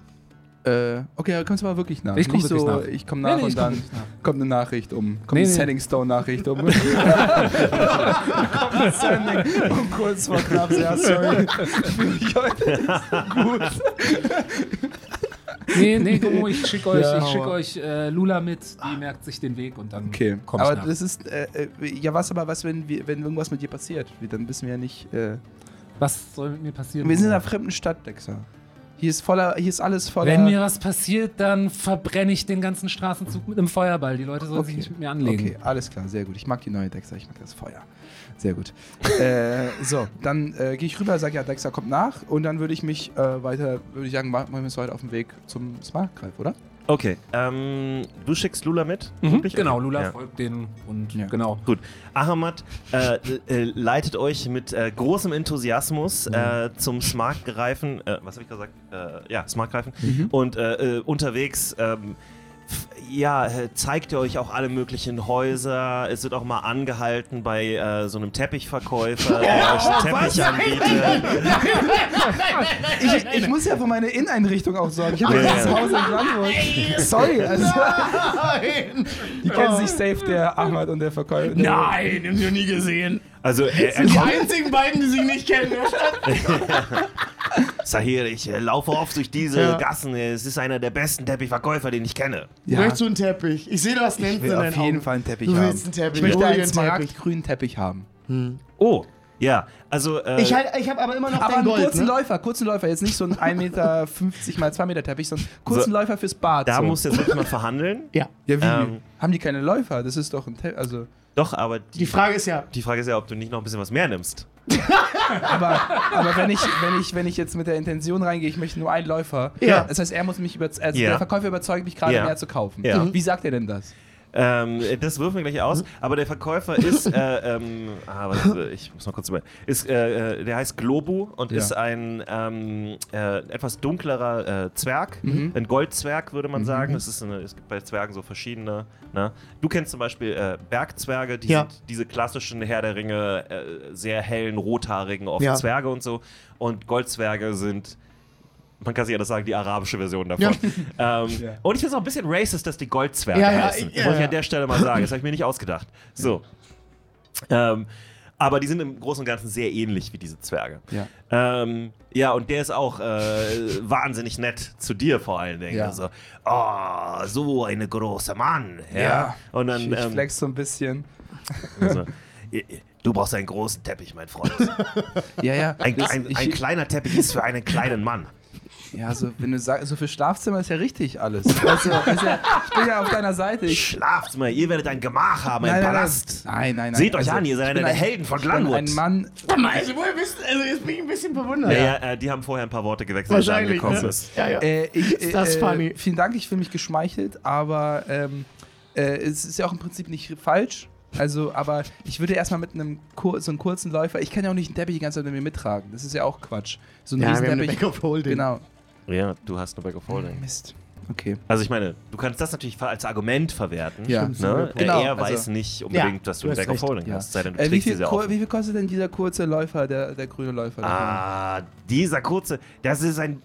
Äh, okay, du kommst aber wirklich nach. Ich komm wirklich so, nach. ich komme nach Nee, nee, und ich komm dann nach. kommt eine Nachricht um. Kommt Nee, eine nee. Setting Stone Nachricht um. kommt eine Sending um kurz vor knapp. Ja, sorry. Ich fühle mich heute gut. Nee, nee, Umo, ich schicke euch, Ja, ich schick euch äh, Lula mit, die merkt sich den Weg und dann Okay, komm ich aber nach. das ist, äh, äh, ja was aber, was, wenn, wir, wenn irgendwas mit dir passiert? Dann wissen wir ja nicht, äh, Was soll mit mir passieren? wir sind in einer fremden Stadt, Dexter. Hier ist voller, hier ist alles voller... Wenn mir was passiert, dann verbrenne ich den ganzen Straßenzug mit einem Feuerball. Die Leute sollen sich Okay. nicht mit mir anlegen. Okay, alles klar, sehr gut. Ich mag die neue Dexter, ich mag das Feuer. Sehr gut. äh, so, dann äh, gehe ich rüber, sage ja, Dexter kommt nach und dann würde ich mich äh, weiter, würde ich sagen, machen wir uns heute auf den Weg zum Smartgreif, oder? Okay, ähm, du schickst Lula mit? Mhm, genau. Lula Ja. folgt denen und Ja. genau. Gut. Ahmad äh, äh, leitet euch mit äh, großem Enthusiasmus äh, zum Smart-Greifen, äh, was habe ich gesagt? Äh, ja, Smart-Greifen. Und äh, äh, unterwegs, ähm, ja, äh, zeigt er euch auch alle möglichen Häuser. Es wird auch mal angehalten bei äh, so einem Teppichverkäufer, der euch einen Teppich anbietet. Ich, ich muss ja für meine Inneneinrichtung auch sorgen. Ich habe Ja, ja. Haus in Frankfurt. Sorry, also Nein! die kennen sich safe, der Ahmad und der Verkäufer. Nein, hab ich noch nie gesehen. Also, er, er Die einzigen beiden, die sich nicht kennen. Sahir, ich äh, laufe oft durch diese Ja. Gassen. Es ist einer der besten Teppichverkäufer, den ich kenne. Ja, möchtest du einen Teppich? Ich sehe, du hast einen ich will auf jeden Fall einen Teppich Du haben. willst einen Teppich. Ich möchte einen einen Teppich. smaragdgrünen Teppich haben. Oh, ja. Also, äh, Ich, halt, ich habe aber immer noch Aber dein einen Gold, kurzen ne? Läufer, kurzen Läufer. Jetzt nicht so ein 1,50 Meter mal 2 Meter Teppich, sondern kurzen So. Läufer fürs Bad. da so. muss jetzt wirklich mal verhandeln. Ja. Ja, wie? Ähm. Haben die keine Läufer? Das ist doch ein Teppich. Also, Doch, aber Die die, Frage ist ja, die Frage ist ja, ob du nicht noch ein bisschen was mehr nimmst. aber, aber wenn, ich, wenn, ich, wenn ich jetzt mit der Intention reingehe, ich möchte nur einen Läufer. Ja. Das heißt, er muss mich überzeugen. Also Ja. der Verkäufer überzeugt mich gerade Ja. mehr zu kaufen. Ja. Wie sagt er denn das? Ähm, das wirfen wir gleich aus. Aber der Verkäufer ist, äh, ähm, ah, was, ich muss mal kurz über, ist, äh, äh, der heißt Globu und Ja. ist ein ähm, äh, etwas dunklerer äh, Zwerg, Mhm. ein Goldzwerg würde man sagen. Das ist eine, es gibt bei Zwergen so verschiedene. Ne? Du kennst zum Beispiel äh, Bergzwerge, die Ja. sind diese klassischen Herr der Ringe, sehr hellen, rothaarigen, oft Ja. Zwerge und so. Und Goldzwerge sind man kann sich ja das sagen, die arabische Version davon. Ja. Ähm, Ja. Und ich finde es auch ein bisschen racist, dass die Goldzwerge Ja, ja, heißen. ja, Wollte ich ja. an der Stelle mal sagen. Das habe ich mir nicht ausgedacht. So. Ähm, aber die sind im Großen und Ganzen sehr ähnlich wie diese Zwerge. Ja. Ähm, ja, und der ist auch äh, wahnsinnig nett zu dir vor allen Dingen. Ja. Also, oh, so eine große Mann. Ja. Ja. Und Ich, dann, ich ähm, flex so ein bisschen. also, du brauchst einen großen Teppich, mein Freund. Ja, ja. Ein, ein, ich- ein kleiner Teppich ist für einen kleinen Mann. Ja, so, wenn du sagst, so für Schlafzimmer ist ja richtig alles. Also, ist ja, ich bin ja auf deiner Seite. Ich, Schlaft mal, ihr werdet ein Gemach haben, ein nein, nein, Palast. Nein, nein, nein. Seht euch Also, an, ihr seid einer der ein- Helden von ich bin Glanwood. Ein Mann. also, woher bist? Also, jetzt bin ich ein bisschen verwundert. Ja, ja, äh, die haben vorher ein paar Worte gewechselt, als Wahrscheinlich. angekommen Ne? ist. Ja, ja. Äh, ich, Ist das äh, funny? Vielen Dank, ich fühle mich geschmeichelt, aber ähm, äh, es ist ja auch im Prinzip nicht falsch. Also, aber ich würde erstmal mit einem Kur so einem kurzen Läufer, ich kann ja auch nicht einen Teppich die ganze Zeit mit mir mittragen. Das ist ja auch Quatsch. So ein Ja, Riesenteppich. Genau. Ja, du hast eine Back of Holding. Mist. Okay. Also ich meine, du kannst das natürlich als Argument verwerten. Ja. Ne? Äh, Genau, er also- weiß nicht unbedingt, dass du du ein hast Back of. Holding Ja. hast, sei denn du Äh, wie, viel, wie viel kostet denn dieser kurze Läufer, der, der grüne Läufer? Ah, dieser kurze, das ist ein,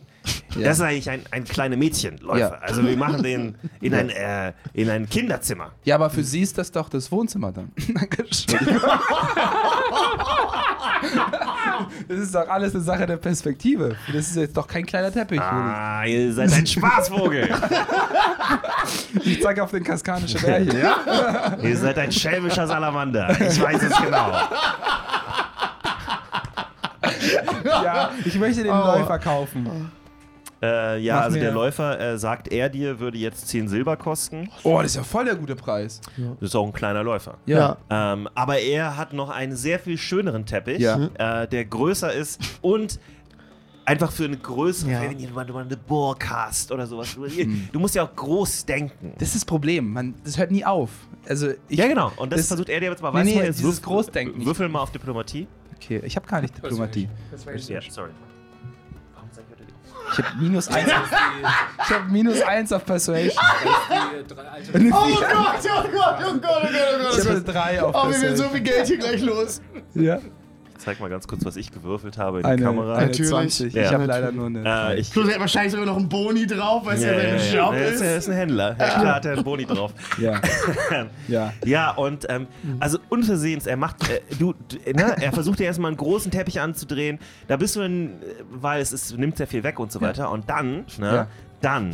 Ja. das ist eigentlich ein, ein kleines Mädchenläufer. Ja. Also wir machen den in ein, äh, in ein Kinderzimmer. Ja, aber für sie ist das doch das Wohnzimmer dann. Dankeschön. das ist doch alles eine Sache der Perspektive. Das ist jetzt doch kein kleiner Teppich. Ah, ihr seid ein Spaßvogel. Ich zeige auf den Kaskanische Berg hier, ja? ihr seid ein schelmischer Salamander. Ich weiß es genau. ja? Ich möchte den Oh. Läufer kaufen. Äh, ja, Mach also mir- der Läufer äh, sagt er dir, würde jetzt 10 Silber kosten. Oh, das ist ja voll der gute Preis. Das ist auch ein kleiner Läufer. Ja. Ähm, aber er hat noch einen sehr viel schöneren Teppich, Ja. äh, der größer ist und einfach für eine größere, Ja. wenn du mal mal eine Burg hast oder sowas. Du, Hm. du musst ja auch groß denken. Das ist das Problem. Man, das hört nie auf. Also ich, ja, genau. Und das, das- versucht er dir jetzt mal. Nee, Weißt nee, du jetzt dieses würf- Großdenken. Würfel mal auf Diplomatie. Okay, ich habe gar nicht Diplomatie. Ja, sorry. Ich heute Ich habe minus eins. ich habe minus eins auf Persuasion. Oh Gott, oh Gott, oh Gott, oh Gott, oh Gott, oh Ich Gott. habe eine drei auf Oh, wir werden so Persuasion. viel Geld hier gleich los. Ja. Zeig mal ganz kurz, was ich gewürfelt habe in die Eine, Kamera. eine Natürlich. 20. Ja. Ich habe leider nur eine. äh, ich, Plus, er hat wahrscheinlich sogar noch einen Boni drauf, weil es ja, ja, ja, sein ja, Job er ist, er ist. ein Händler. Ja, klar hat er einen Boni drauf. ja. ja. Ja, und ähm, also unversehens, er macht, äh, du, du, ne, er versucht dir erstmal einen großen Teppich anzudrehen. Da bist du in, weil es ist, nimmt sehr viel weg und so weiter. Und dann, ne, Ja. dann,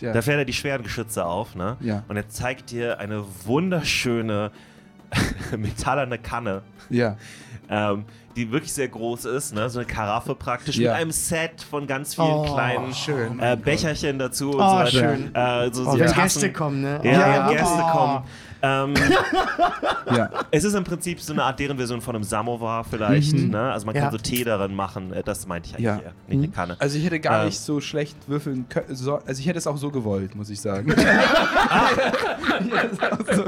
Ja. da fährt er die schweren Geschütze auf, ne? Ja. Und er zeigt dir eine wunderschöne metallerne Kanne. ja. ähm, die wirklich sehr groß ist, ne? so eine Karaffe praktisch Ja. mit einem Set von ganz vielen Oh, kleinen schön. äh, Becherchen dazu und Oh, so weiter. schön. Äh, so Oh, so wenn Tassen. Gäste kommen, ne? Ja, Oh, wenn Gäste oh. kommen. Ähm, ja. es ist im Prinzip so eine Art deren Version von einem Samovar vielleicht. Mhm. Ne? Also man Ja. kann so Tee darin machen. Äh, Das meinte ich eigentlich Ja. eher, nicht eine Kanne. Also ich hätte gar Äh. nicht so schlecht würfeln können. So, also ich hätte es auch so gewollt, muss ich sagen.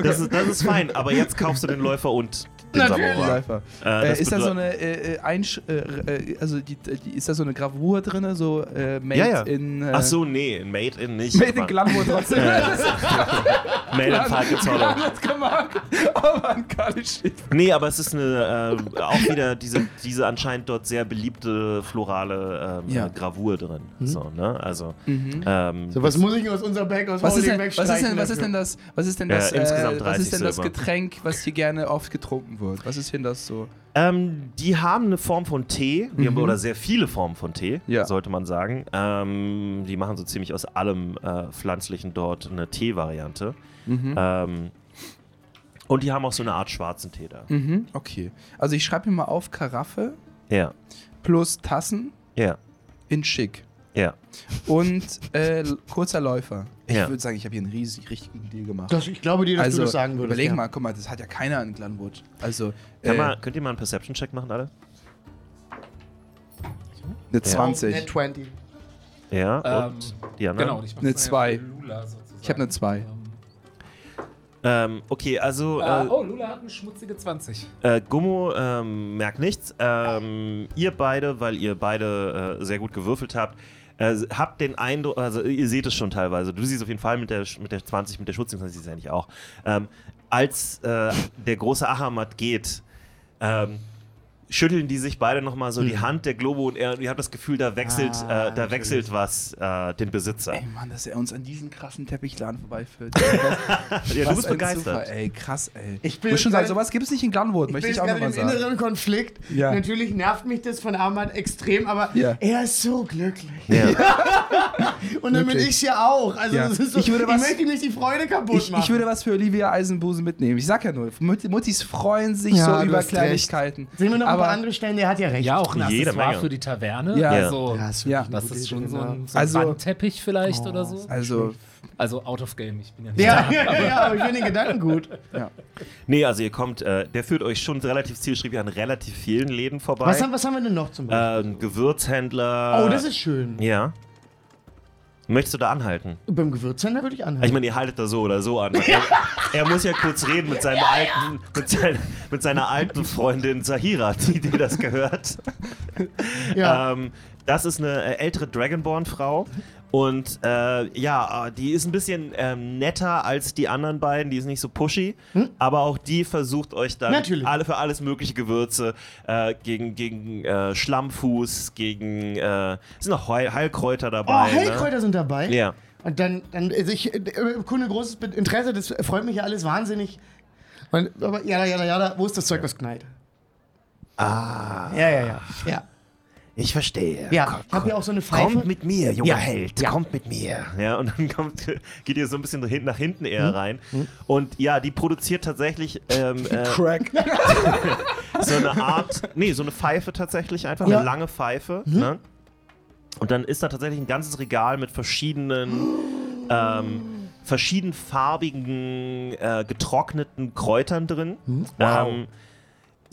Das ist, das ist fein, aber jetzt kaufst du den Läufer und Äh, Äh, das ist da so eine äh, äh, Einsch äh, äh, also die, die, ist da so eine Gravur drin, so äh, made Ja, ja. in äh, Ach so, nee, Made in nicht. made in Glamour trotzdem. Made in gemacht. Oh Mann, Kali shit. Nee, aber es ist eine, äh, auch wieder diese, diese anscheinend dort sehr beliebte florale ähm, Ja. Gravur drin. So, ne? Also, Mhm. ähm, So, was muss ich aus unserem Back aus Was ist, denn, was, ist denn, was ist denn das, was ist denn Ja, das, insgesamt was 30 ist denn das Silber. Getränk, was hier gerne oft getrunken wird? Was ist denn das so? ähm, die haben eine Form von Tee, die haben, oder sehr viele Formen von Tee, Mhm. Ja. sollte man sagen. Ähm, die machen so ziemlich aus allem äh, Pflanzlichen dort eine Tee-Variante. Mhm. Ähm, und die haben auch so eine Art schwarzen Tee da. Mhm. Okay. Also ich schreibe mir mal auf Karaffe Ja, plus Tassen ja, in schick. ja. Und äh, kurzer Läufer. Ich Ja. würde sagen, ich habe hier einen riesig richtigen Deal gemacht. Das, ich glaube dir, dass also du das sagen würdest. überleg ja. mal, guck mal, das hat ja keiner in Glenwood. Also Kann äh, mal, könnt ihr mal einen Perception-Check machen, alle? eine 20. Net 20. Ja, Ähm, und die anderen? Genau, ich Eine dann ja zwei. für Lula sozusagen. Ich hab eine zwei. Ähm, okay, also äh, äh, oh, Lula hat eine schmutzige 20. Äh, Gummo ähm, merkt nichts. Ähm, ihr beide, weil ihr beide äh, sehr gut gewürfelt habt, äh, habt den Eindruck, also ihr seht es schon teilweise, du siehst auf jeden Fall mit der, mit der 20, mit der Schutz, das siehst du ja nicht auch. Ähm, als äh, der große Achamat geht, ähm, schütteln die sich beide nochmal so die Hand, der Globo und er, und ihr habt das Gefühl, da wechselt, Ah, äh, da wechselt was äh, den Besitzer. Ey Mann, dass er uns an diesen krassen Teppichladen vorbeiführt. ja, du bist begeistert. Zufall, ey, krass, ey. Ich bin schon sagen, sowas gibt es nicht in Glenwood, Ich möchte ich auch gerade nochmal im sagen. inneren Konflikt. Ja. Natürlich nervt mich das von Armand extrem, aber Ja. er ist so glücklich. Ja. Und dann bin ich ja auch. Also Ja. das ist so, Ich würde was- möchte ihm nicht die Freude kaputt Ich, machen. ich würde was für Olivia Eisenbusen mitnehmen. Ich sag ja nur, Mut- Muttis freuen sich Ja, so über Kleinigkeiten. Sehen wir noch ein Aber- andere Stellen, der hat ja recht. Ja, auch ein Jede Accessoire Menge. für die Taverne. Ja. Also, Ja, ist Ja. das ist schon so ein, so ein Also- Wandteppich vielleicht Oh. oder so. Also, Also out of game, ich bin ja nicht Ja, da. ja, ja, aber ich finde den Gedanken gut. ja. Nee, also ihr kommt, äh, der führt euch schon relativ zielstrebig an relativ vielen Läden vorbei. Was haben, was haben wir denn noch zum Beispiel? Ähm, Gewürzhändler. oh, das ist schön. Ja. Möchtest du da anhalten? Beim Gewürzhändler würde ich anhalten. Ich meine, ihr haltet da so oder so an. Er, er muss ja kurz reden mit seinem alten, mit, sein, mit seiner alten Freundin Zahira, die dir das gehört. ja. Ähm, das ist eine äh, ältere Dragonborn-Frau. Und äh, ja, äh, die ist ein bisschen ähm, netter als die anderen beiden. Die ist nicht so pushy. Aber auch die versucht euch dann Natürlich. alle für alles mögliche Gewürze äh, gegen, gegen äh, Schlammfuß, gegen äh, sind noch Heil Heilkräuter oh, dabei. Heilkräuter sind dabei. Ne? Ja. Und dann, dann also ich, äh, Kunde großes Interesse, das freut mich ja alles wahnsinnig. Und, aber ja, ja, ja, ja, wo ist das Zeug, was knallt? Ah, Ja, ja, ja. Ja, ich verstehe. ja. ich habe ja auch so eine Pfeife. Kommt mit mir, junger Ja. Held, Ja. kommt mit mir. Ja, und dann kommt, geht ihr so ein bisschen nach hinten eher Hm? rein. Und ja, die produziert tatsächlich ähm, äh, Crack. so eine Art, nee, so eine Pfeife tatsächlich einfach, Ja. eine lange Pfeife. Ne? Und dann ist da tatsächlich ein ganzes Regal mit verschiedenen, ähm, verschiedenfarbigen, äh, getrockneten Kräutern drin. Ähm,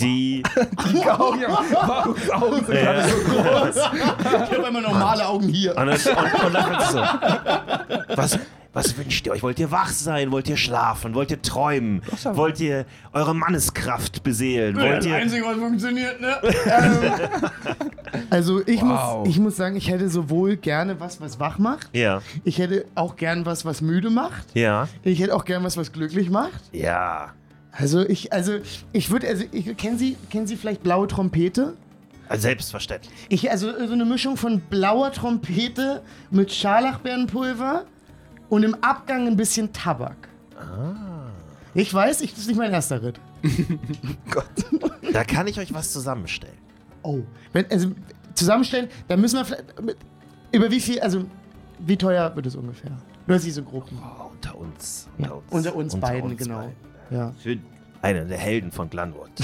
die, Die Augen, warum Augen sind gerade so groß? Ich habe immer normale Augen hier. Und, das, und, und dann kannst du so. Was, was wünscht ihr euch? Wollt ihr wach sein? Wollt ihr schlafen? Wollt ihr träumen? Wollt ihr eure Manneskraft beseelen? Wollt das ihr. Einzige, was funktioniert, ne? ähm, also ich, Wow. muss, ich muss sagen, ich hätte sowohl gerne was, was wach macht. Ja, Ich hätte auch gern was, was müde macht. ja, Ich hätte auch gern was, was glücklich macht. ja. Also ich, also ich würde, also ich, kennen Sie, kennen Sie vielleicht blaue Trompete? Also selbstverständlich. Ich, also so eine Mischung von blauer Trompete mit Scharlachbeerenpulver und im Abgang ein bisschen Tabak. Ah. Ich weiß, ich, das ist nicht mein erster Ritt. Da kann ich euch was zusammenstellen. Oh. Wenn, also zusammenstellen, dann müssen wir vielleicht. Mit, über wie viel, also wie teuer wird es ungefähr? Nur Sie so grob. Oh, unter uns. Ja, unter uns beiden, genau. beiden. Ja. Für einen der Helden von Glanwood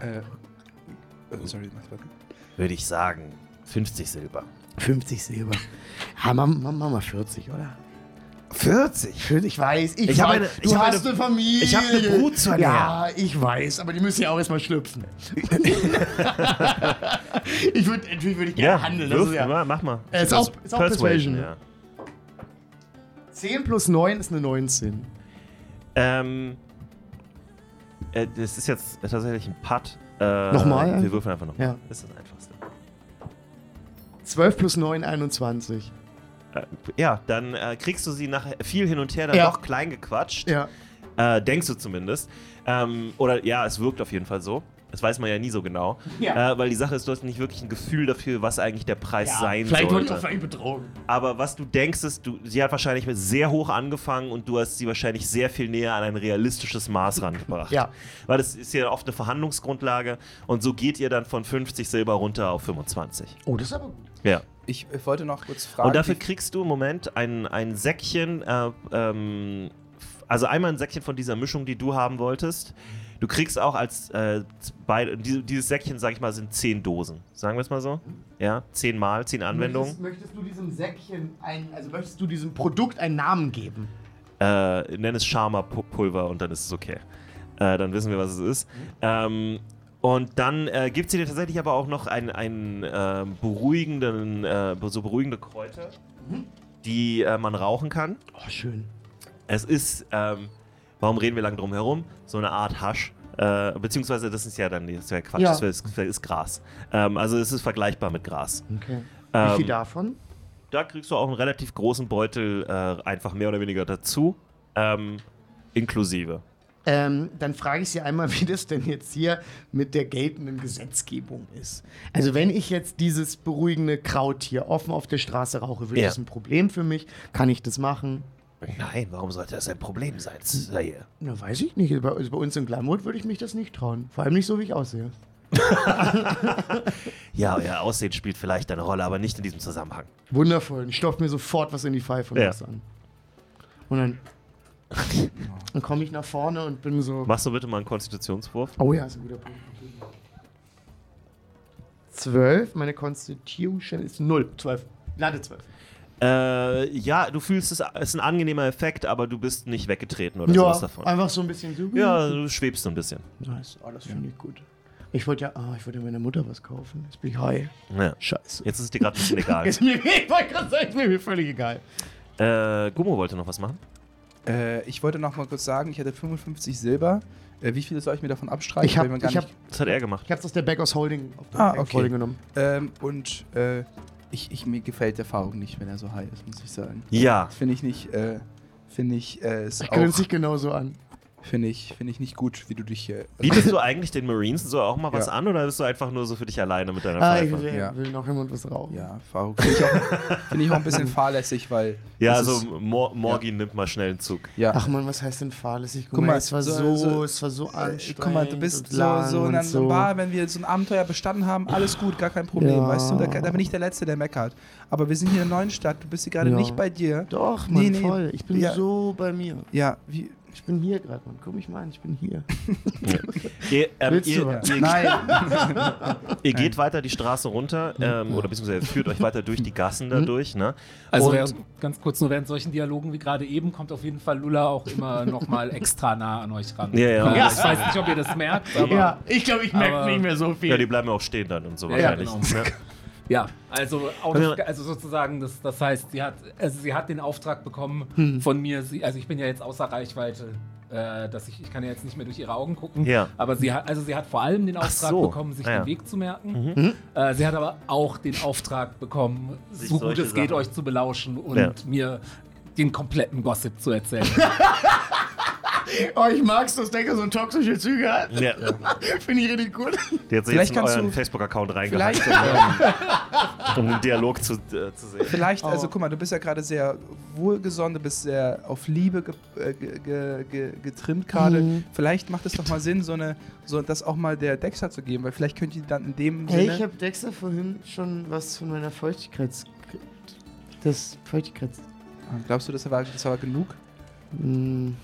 Äh, äh, sorry, würde ich sagen 50 Silber. 50 Silber. Ja, machen mach, mach mal 40, oder? 40? 40, ich weiß, ich, Ich hab weiß. eine- du ich hast eine- eine Familie. ich hab eine Brut zu. Ja, ich weiß, aber die müssen ja auch erstmal schlüpfen. ich würde, natürlich würde ich gerne handeln. Das wirf, ist ja, mal, mach mal. Äh, ist auch- ist auch Persuasion. ja. 10 plus 9 ist eine 19. Ähm, äh, das ist jetzt tatsächlich ein Putt. Äh, Nochmal? Wir würfeln einfach nochmal. Ja. Das ist das Einfachste. 12 plus 9, 21. Äh, ja, dann äh, kriegst du sie nach viel hin und her dann Ja. doch klein gequatscht. Ja. Äh, denkst du zumindest. Ähm, oder ja, es wirkt auf jeden Fall so. Das weiß man ja nie so genau. Ja. Äh, weil die Sache ist, du hast nicht wirklich ein Gefühl dafür, was eigentlich der Preis sein vielleicht wurde ich sollte. vielleicht betrogen. Aber was du denkst, ist, du, sie hat wahrscheinlich mit sehr hoch angefangen und du hast sie wahrscheinlich sehr viel näher an ein realistisches Maß rangebracht. Ja. Weil das ist ja oft eine Verhandlungsgrundlage und so geht ihr dann von 50 Silber runter auf 25. Oh, das ist aber gut. Ja. Ich äh, wollte noch kurz fragen. Und dafür kriegst du im Moment ein, ein Säckchen, äh, ähm, also einmal ein Säckchen von dieser Mischung, die du haben wolltest. Du kriegst auch als, äh, bei, die, dieses Säckchen, sag ich mal, sind 10 Dosen. Sagen wir es mal so. Ja, 10 Mal, 10 Anwendungen. Möchtest, möchtest du diesem Säckchen ein, also möchtest du diesem Produkt einen Namen geben? Äh, nenn es Sharma-Pulver und dann ist es okay. Äh, dann wissen wir, was es ist. Ähm, und dann äh, gibt sie dir tatsächlich aber auch noch einen, einen äh, beruhigenden, äh, so beruhigende Kräuter, die äh, man rauchen kann. Oh, schön. Es ist, ähm, warum reden wir lang drum herum? So eine Art Hasch. Äh, beziehungsweise, das ist ja dann, das wäre Quatsch, Ja. das, wär, ist Gras. Ähm, also es ist vergleichbar mit Gras. Okay. Ähm, Wie viel davon? Da kriegst du auch einen relativ großen Beutel äh, einfach mehr oder weniger dazu. Ähm, inklusive. Ähm, dann frage ich Sie einmal, wie das denn jetzt hier mit der geltenden Gesetzgebung ist. Also wenn ich jetzt dieses beruhigende Kraut hier offen auf der Straße rauche, wird Ja. das ein Problem für mich? Kann ich das machen? Nein, warum sollte das ein Problem sein? Sire? Na, weiß ich nicht. Bei, bei uns in Glamour würde ich mich das nicht trauen. Vor allem nicht so, wie ich aussehe. Ja, euer Aussehen spielt vielleicht eine Rolle, aber nicht in diesem Zusammenhang. Wundervoll. Ich stopfe mir sofort was in die Pfeife und Ja. was an. Und dann, dann komme ich nach vorne und bin so. Machst du bitte mal einen Konstitutionswurf? Oh ja, ist ein guter Punkt. Zwölf, meine Constitution ist null. Zwölf. Lade zwölf. Äh, ja, du fühlst es, es ist ein angenehmer Effekt, aber du bist nicht weggetreten oder Ja, sowas davon. einfach so ein bisschen so. Ja, du schwebst so ein bisschen. Nice. Oh, das finde ich gut. Ich wollte ja, ah, ich wollte meiner Mutter was kaufen. Jetzt bin ich high. Ja. Scheiße. Jetzt ist es dir gerade ein bisschen egal. Ist mir, ich wollte gerade sagen, ist mir völlig egal. Äh, Gummo wollte noch was machen. Äh, ich wollte noch mal kurz sagen, ich hatte 55 Silber. Äh, wie viele soll ich mir davon abstreichen? Ich habe Weil man gar ich hab, nicht- Das hat er gemacht. ich hab's aus der Backers Holding, auf der Ah, okay. Holding genommen. Ähm, und äh, ich, ich, mir gefällt der Faruk nicht, wenn er so high ist, muss ich sagen. Ja. Das finde ich nicht, äh, finde ich, äh, ist Ich auch, dich genauso an. Finde ich, finde ich nicht gut, wie du dich hier. Bietest du eigentlich den Marines so auch mal was Ja. an oder bist du einfach nur so für dich alleine mit deiner Ah, ich Pfeife? will, Ja. will noch jemand was rauchen. ja, Faruk finde ich, auch- finde ich auch ein bisschen fahrlässig, weil. Ja, also ist- Mor Morgin nimmt mal schnell einen Zug. ja. Ach man, was heißt denn fahrlässig? Guck, Guck mal, es war so- so, so- es war so anstrengend. Guck mal, du bist so, so in und einer so. Bar, wenn wir so ein Abenteuer bestanden haben, alles gut, gar kein Problem, Ja. weißt du? Da, da bin ich der Letzte, der meckert. Aber wir sind hier in einer neuen Stadt, du bist hier gerade Ja. nicht bei dir. Doch, Mann, Nee, nee. voll. Ich bin Ja. so bei mir. Ja, wie. Ich bin hier gerade, Mann. Guck mich mal an, ich bin hier. Ihr, ähm, ihr, du was? ihr, Nein. ihr geht weiter die Straße runter ähm, oder beziehungsweise führt euch weiter durch die Gassen da durch. Ne? Also während, ganz kurz nur während solchen Dialogen wie gerade eben kommt auf jeden Fall Lula auch immer noch mal extra nah an euch ran. Ja, ja. Äh, Ja. Ich weiß nicht, ob ihr das merkt, aber ja, ich glaube, ich merke nicht mehr so viel. Ja, die bleiben ja auch stehen dann und so Ja, wahrscheinlich. genau. Ja, also, also sozusagen, das, das heißt, sie hat, also sie hat den Auftrag bekommen Hm. von mir, sie, also ich bin ja jetzt außer Reichweite, äh, dass ich, ich kann ja jetzt nicht mehr durch ihre Augen gucken, Ja. aber sie hat, also sie hat vor allem den Auftrag so. bekommen, sich Ah, ja. den Weg zu merken. Mhm. Äh, sie hat aber auch den Auftrag bekommen, Sich so gut es geht, Sachen- euch zu belauschen und Ja. mir den kompletten Gossip zu erzählen. Oh, ich mag's, dass Decker so toxische Züge hat. Ja. Finde ich richtig gut. Der hat sich Vielleicht jetzt in euren Facebook-Account reingehackt, Vielleicht, um, um den Dialog zu, äh, zu sehen. vielleicht Oh. also guck mal, du bist ja gerade sehr wohlgesonnen, du bist sehr auf Liebe ge äh, ge ge ge getrimmt gerade. Mhm. Vielleicht macht es doch mal Sinn, so eine, so das auch mal der Dexter zu geben, weil vielleicht könnt ihr dann in dem Hey, Sinne. ich habe Dexter vorhin schon was von meiner Feuchtigkeits... Das Feuchtigkeits... Glaubst du, das war, das war genug? Hm,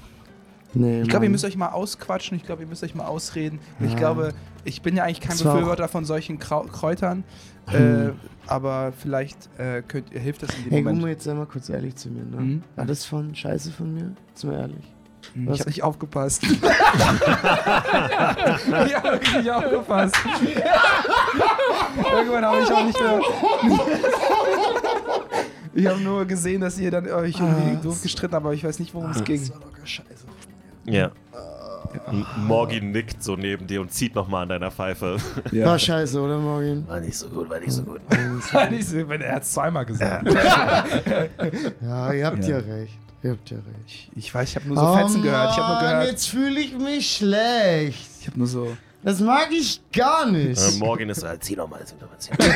nee, Ich glaube, ihr müsst euch mal ausquatschen, ich glaube, ihr müsst euch mal ausreden. Ich Ja. glaube, ich bin ja eigentlich kein Das war Befürworter von solchen Krau Kräutern, äh, Hm. aber vielleicht äh, könnt, hilft das in dem Hey, Moment. Gumo, jetzt sei mal kurz ehrlich zu mir, ne? Mhm. War das von Scheiße von mir? Jetzt mal ehrlich. Hm, was- Ich habe nicht aufgepasst. ich habe wirklich nicht aufgepasst. Irgendwann habe ich auch nicht mehr. ich habe nur gesehen, dass ihr dann euch irgendwie Ah, doof gestritten habt, aber ich weiß nicht, worum es ging. Scheiße. Ja. M- Morgi nickt so neben dir und zieht nochmal an deiner Pfeife. War scheiße, oder, Morgan? War nicht so gut, war nicht so gut. Nicht so, wenn er hat es zweimal gesagt. Ja, ihr habt ja, Ja. recht. Ihr habt ja recht. Ich weiß, ich habe nur so Fetzen gehört. Ich habe nur Oh Mann, gehört. jetzt fühle ich mich schlecht. Ich habe nur so. Das mag ich gar nicht. Äh, Morgan ist "Ah, zieh nochmal, zieh nochmal, zieh nochmal.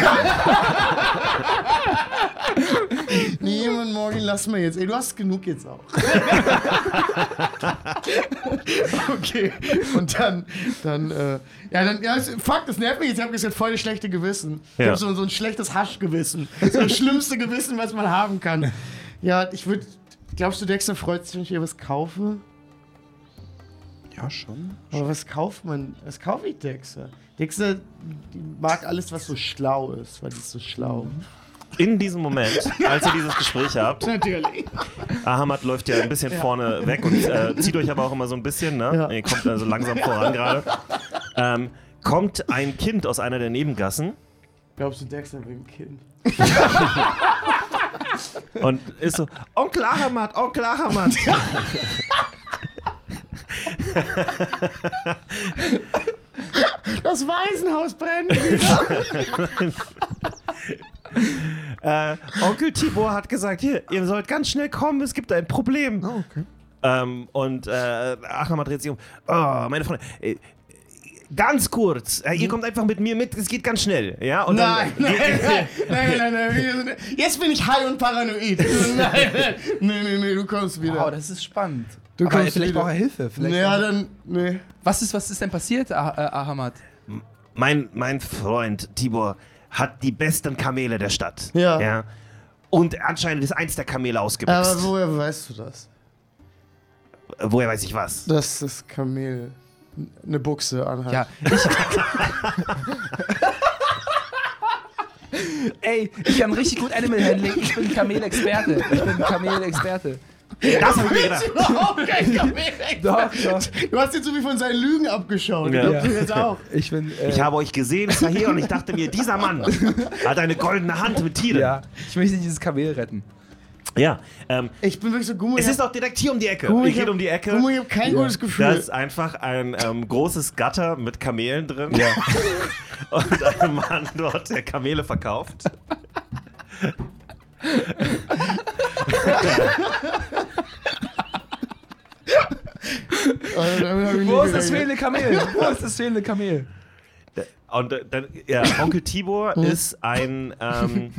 Nee, Mann, Morgan, lass mal jetzt. Ey, du hast genug jetzt auch. okay. Und dann, dann, äh, ja, dann, ja, fuck, das nervt mich jetzt. Ich habe gesagt, voll das schlechte Gewissen. Ich Ja. habe so, so ein schlechtes Haschgewissen. So das schlimmste Gewissen, was man haben kann. Ja, ich würde, glaubst du, Dexter freut sich, wenn ich ihr was kaufe? Ja, schon. Aber was kauft man? Was kaufe ich Dexter? Dexter die mag alles, was so schlau ist, weil die ist so schlau. In diesem Moment, als ihr dieses Gespräch habt, Natürlich. Ahamad läuft ja ein bisschen vorne weg und äh, zieht euch aber auch immer so ein bisschen, ne? Ja. Ihr kommt also langsam voran gerade. Ähm, kommt ein Kind aus einer der Nebengassen Glaubst du, Dexter will ein Kind? und ist so, Onkel Ahamad, Onkel Ahamad. Das Waisenhaus brennt! äh, Onkel Tibor hat gesagt, hier, ihr sollt ganz schnell kommen, es gibt ein Problem. Oh, okay. Ähm, und äh, Ahamad dreht sich um. Oh, meine Freunde. Äh, Ganz kurz, äh, ihr kommt einfach mit mir mit, es geht ganz schnell, ja? Und Nein, dann, nein, nein, nein, nein, nein, wir sind- Jetzt bin ich high und paranoid. Nein, nein, nee, nee, nee, du kommst wieder. Wow, das ist spannend. Du aber kommst vielleicht wieder. braucht er Hilfe. Vielleicht ja, dann, nee. was, ist, was ist denn passiert, ah äh, Ahamad? mein, mein Freund Tibor hat die besten Kamele der Stadt. Ja. ja? Und anscheinend ist eins der Kamele ausgebüxt. Aber woher weißt du das? Woher weiß ich was? Dass das Kamel eine Buchse anhat. Ja, ich. Ey, ich kann richtig gut Animal Handling. Ich bin Kamelexperte. Ich bin Kamelexperte. Das habe ich mir gedacht. Überhaupt kein Kamel. Doch, doch. Du hast jetzt so wie von seinen Lügen abgeschaut. Ja. Ich du jetzt auch. Ich bin. Äh, Ich habe euch gesehen, Sahir, und ich dachte mir, dieser Mann hat eine goldene Hand mit Tieren. ja, ich möchte dieses Kamel retten. ja ähm, Ich bin wirklich so Gummi. es ist auch direkt hier um die Ecke. Gummi, ich gehe um die Ecke. Gummi, ich habe kein Ja. gutes Gefühl. Da ist einfach ein ähm, großes Gatter mit Kamelen drin. Und ein Mann dort, der Kamele verkauft. Also, damit hab ich nie Wo ist das fehlende Kamel? Wo ist das fehlende Kamel? Und äh, dann, ja, Onkel Tibor ist ein ähm,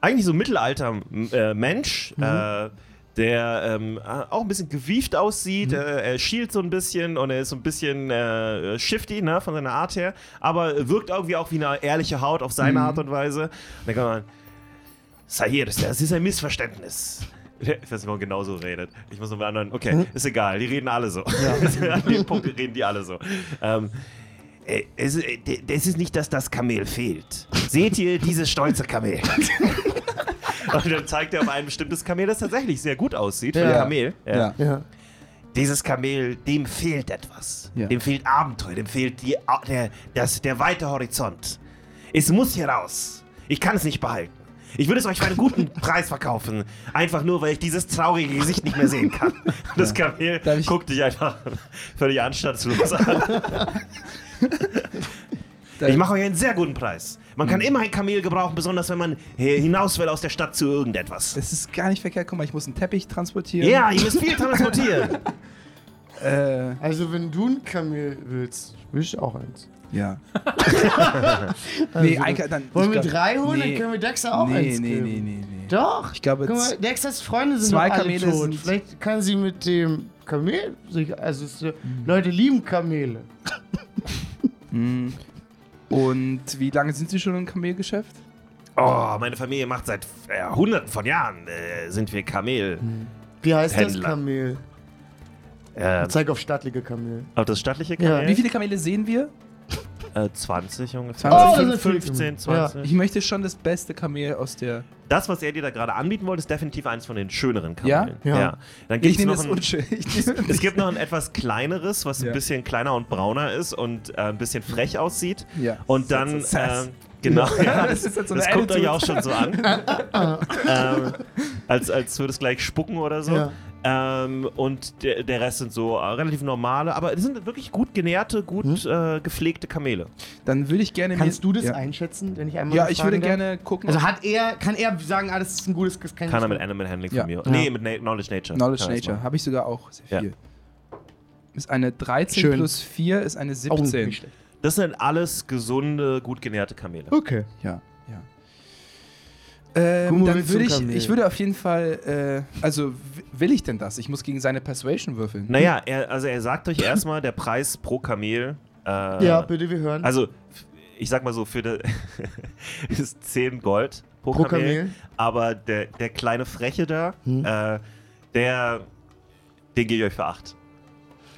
eigentlich so mittelalter äh, Mensch, äh, der ähm, äh, auch ein bisschen gewieft aussieht. Äh, er schielt so ein bisschen und er ist so ein bisschen äh, shifty ne, von seiner Art her, aber wirkt irgendwie auch wie eine ehrliche Haut auf seine Art und Weise. Und dann kann man, Sahir, das ist ein Missverständnis. Ich weiß nicht, warum er genauso redet. Ich muss noch mit anderen. Okay, ist egal, die reden alle so. An dem Punkt reden die alle so. Ähm, äh, es, äh, es ist nicht, dass das Kamel fehlt. Seht ihr dieses stolze Kamel? Und dann zeigt er auf ein bestimmtes Kamel, das tatsächlich sehr gut aussieht für Ja. ein Kamel. Ja. Ja. Dieses Kamel, dem fehlt etwas. Ja. Dem fehlt Abenteuer, dem fehlt die, der, das, der weite Horizont. Es muss hier raus. Ich kann es nicht behalten. Ich würde es euch für einen guten Preis verkaufen. Einfach nur, weil ich dieses traurige Gesicht nicht mehr sehen kann. Das Kamel Darf ich- guckt dich einfach völlig anstandslos an. Ich mache euch einen sehr guten Preis. Man kann immer ein Kamel gebrauchen, besonders wenn man hinaus will aus der Stadt zu irgendetwas. Es ist gar nicht verkehrt. Guck mal, ich muss einen Teppich transportieren. Ja, ihr müsst viel transportieren. Äh, Also, wenn du ein Kamel willst, will ich auch eins. Ja. Also, nee, Eike, dann. wollen wir glaub- drei holen, nee. dann können wir Dexter auch nee, eins nee, geben. nee, nee, nee. Doch. Ich glaube, Guck mal, Dexters Freunde sind zwei noch alle Kamele tot. sind- Vielleicht kann sie mit dem Kamel sich, also äh, Leute lieben Kamele. Hm. Und wie lange sind Sie schon im Kamelgeschäft? Oh, meine Familie macht seit äh, hunderten von Jahren, äh, sind wir Kamel. Wie heißt das Händler. Kamel? Äh, Zeig auf stattliche Kamel. auf das stattliche Ja. Kamel? Wie viele Kamele sehen wir? Äh, 20 ungefähr. 20. Oh, das Fünf- sind viele 15, Kamele. 20. Ich möchte schon das beste Kamel aus der. Das, was er dir da gerade anbieten wollte, ist definitiv eins von den schöneren Ja? Kamelen. Ja. Dann Ich gibt's nehme noch das ein, unschön. Ich nehme Es gibt noch ein etwas kleineres, was Ja. ein bisschen kleiner und brauner ist und äh, ein bisschen frech aussieht. Ja. Und dann, ähm, genau, ja, Das das, ist halt so das kommt euch auch schon so an. ähm, als, als würde es gleich spucken oder so. Ja. Ähm, und der, der Rest sind so äh, relativ normale, aber es sind wirklich gut genährte, gut äh, gepflegte Kamele. Dann würde ich gerne. Kannst du das ja. einschätzen, wenn ich einmal Ja, ich würde darf? gerne gucken. Also hat er, kann er sagen, ah, das ist ein gutes, das kann er mit Animal Handling Ja. von mir. Ja. Nee, mit Na Knowledge Nature. Knowledge das Nature. Habe ich sogar auch sehr Ja. viel. Ist eine 13 Schön. plus 4 ist eine Oh, 17. nicht schlecht. Das sind alles gesunde, gut genährte Kamele. Okay. Ja, ja. Ähm, dann würde ich, ich würde auf jeden Fall, äh, also will ich denn das? Ich muss gegen seine Persuasion würfeln. Naja, er, also er sagt euch erstmal, der Preis pro Kamel. Äh, Ja, bitte, wir hören. Also, ich sag mal so, für de, ist 10 Gold pro, Pro Kamel, Kamel. Aber der, der kleine Freche da, Hm. äh, der, den gebe ich euch für 8.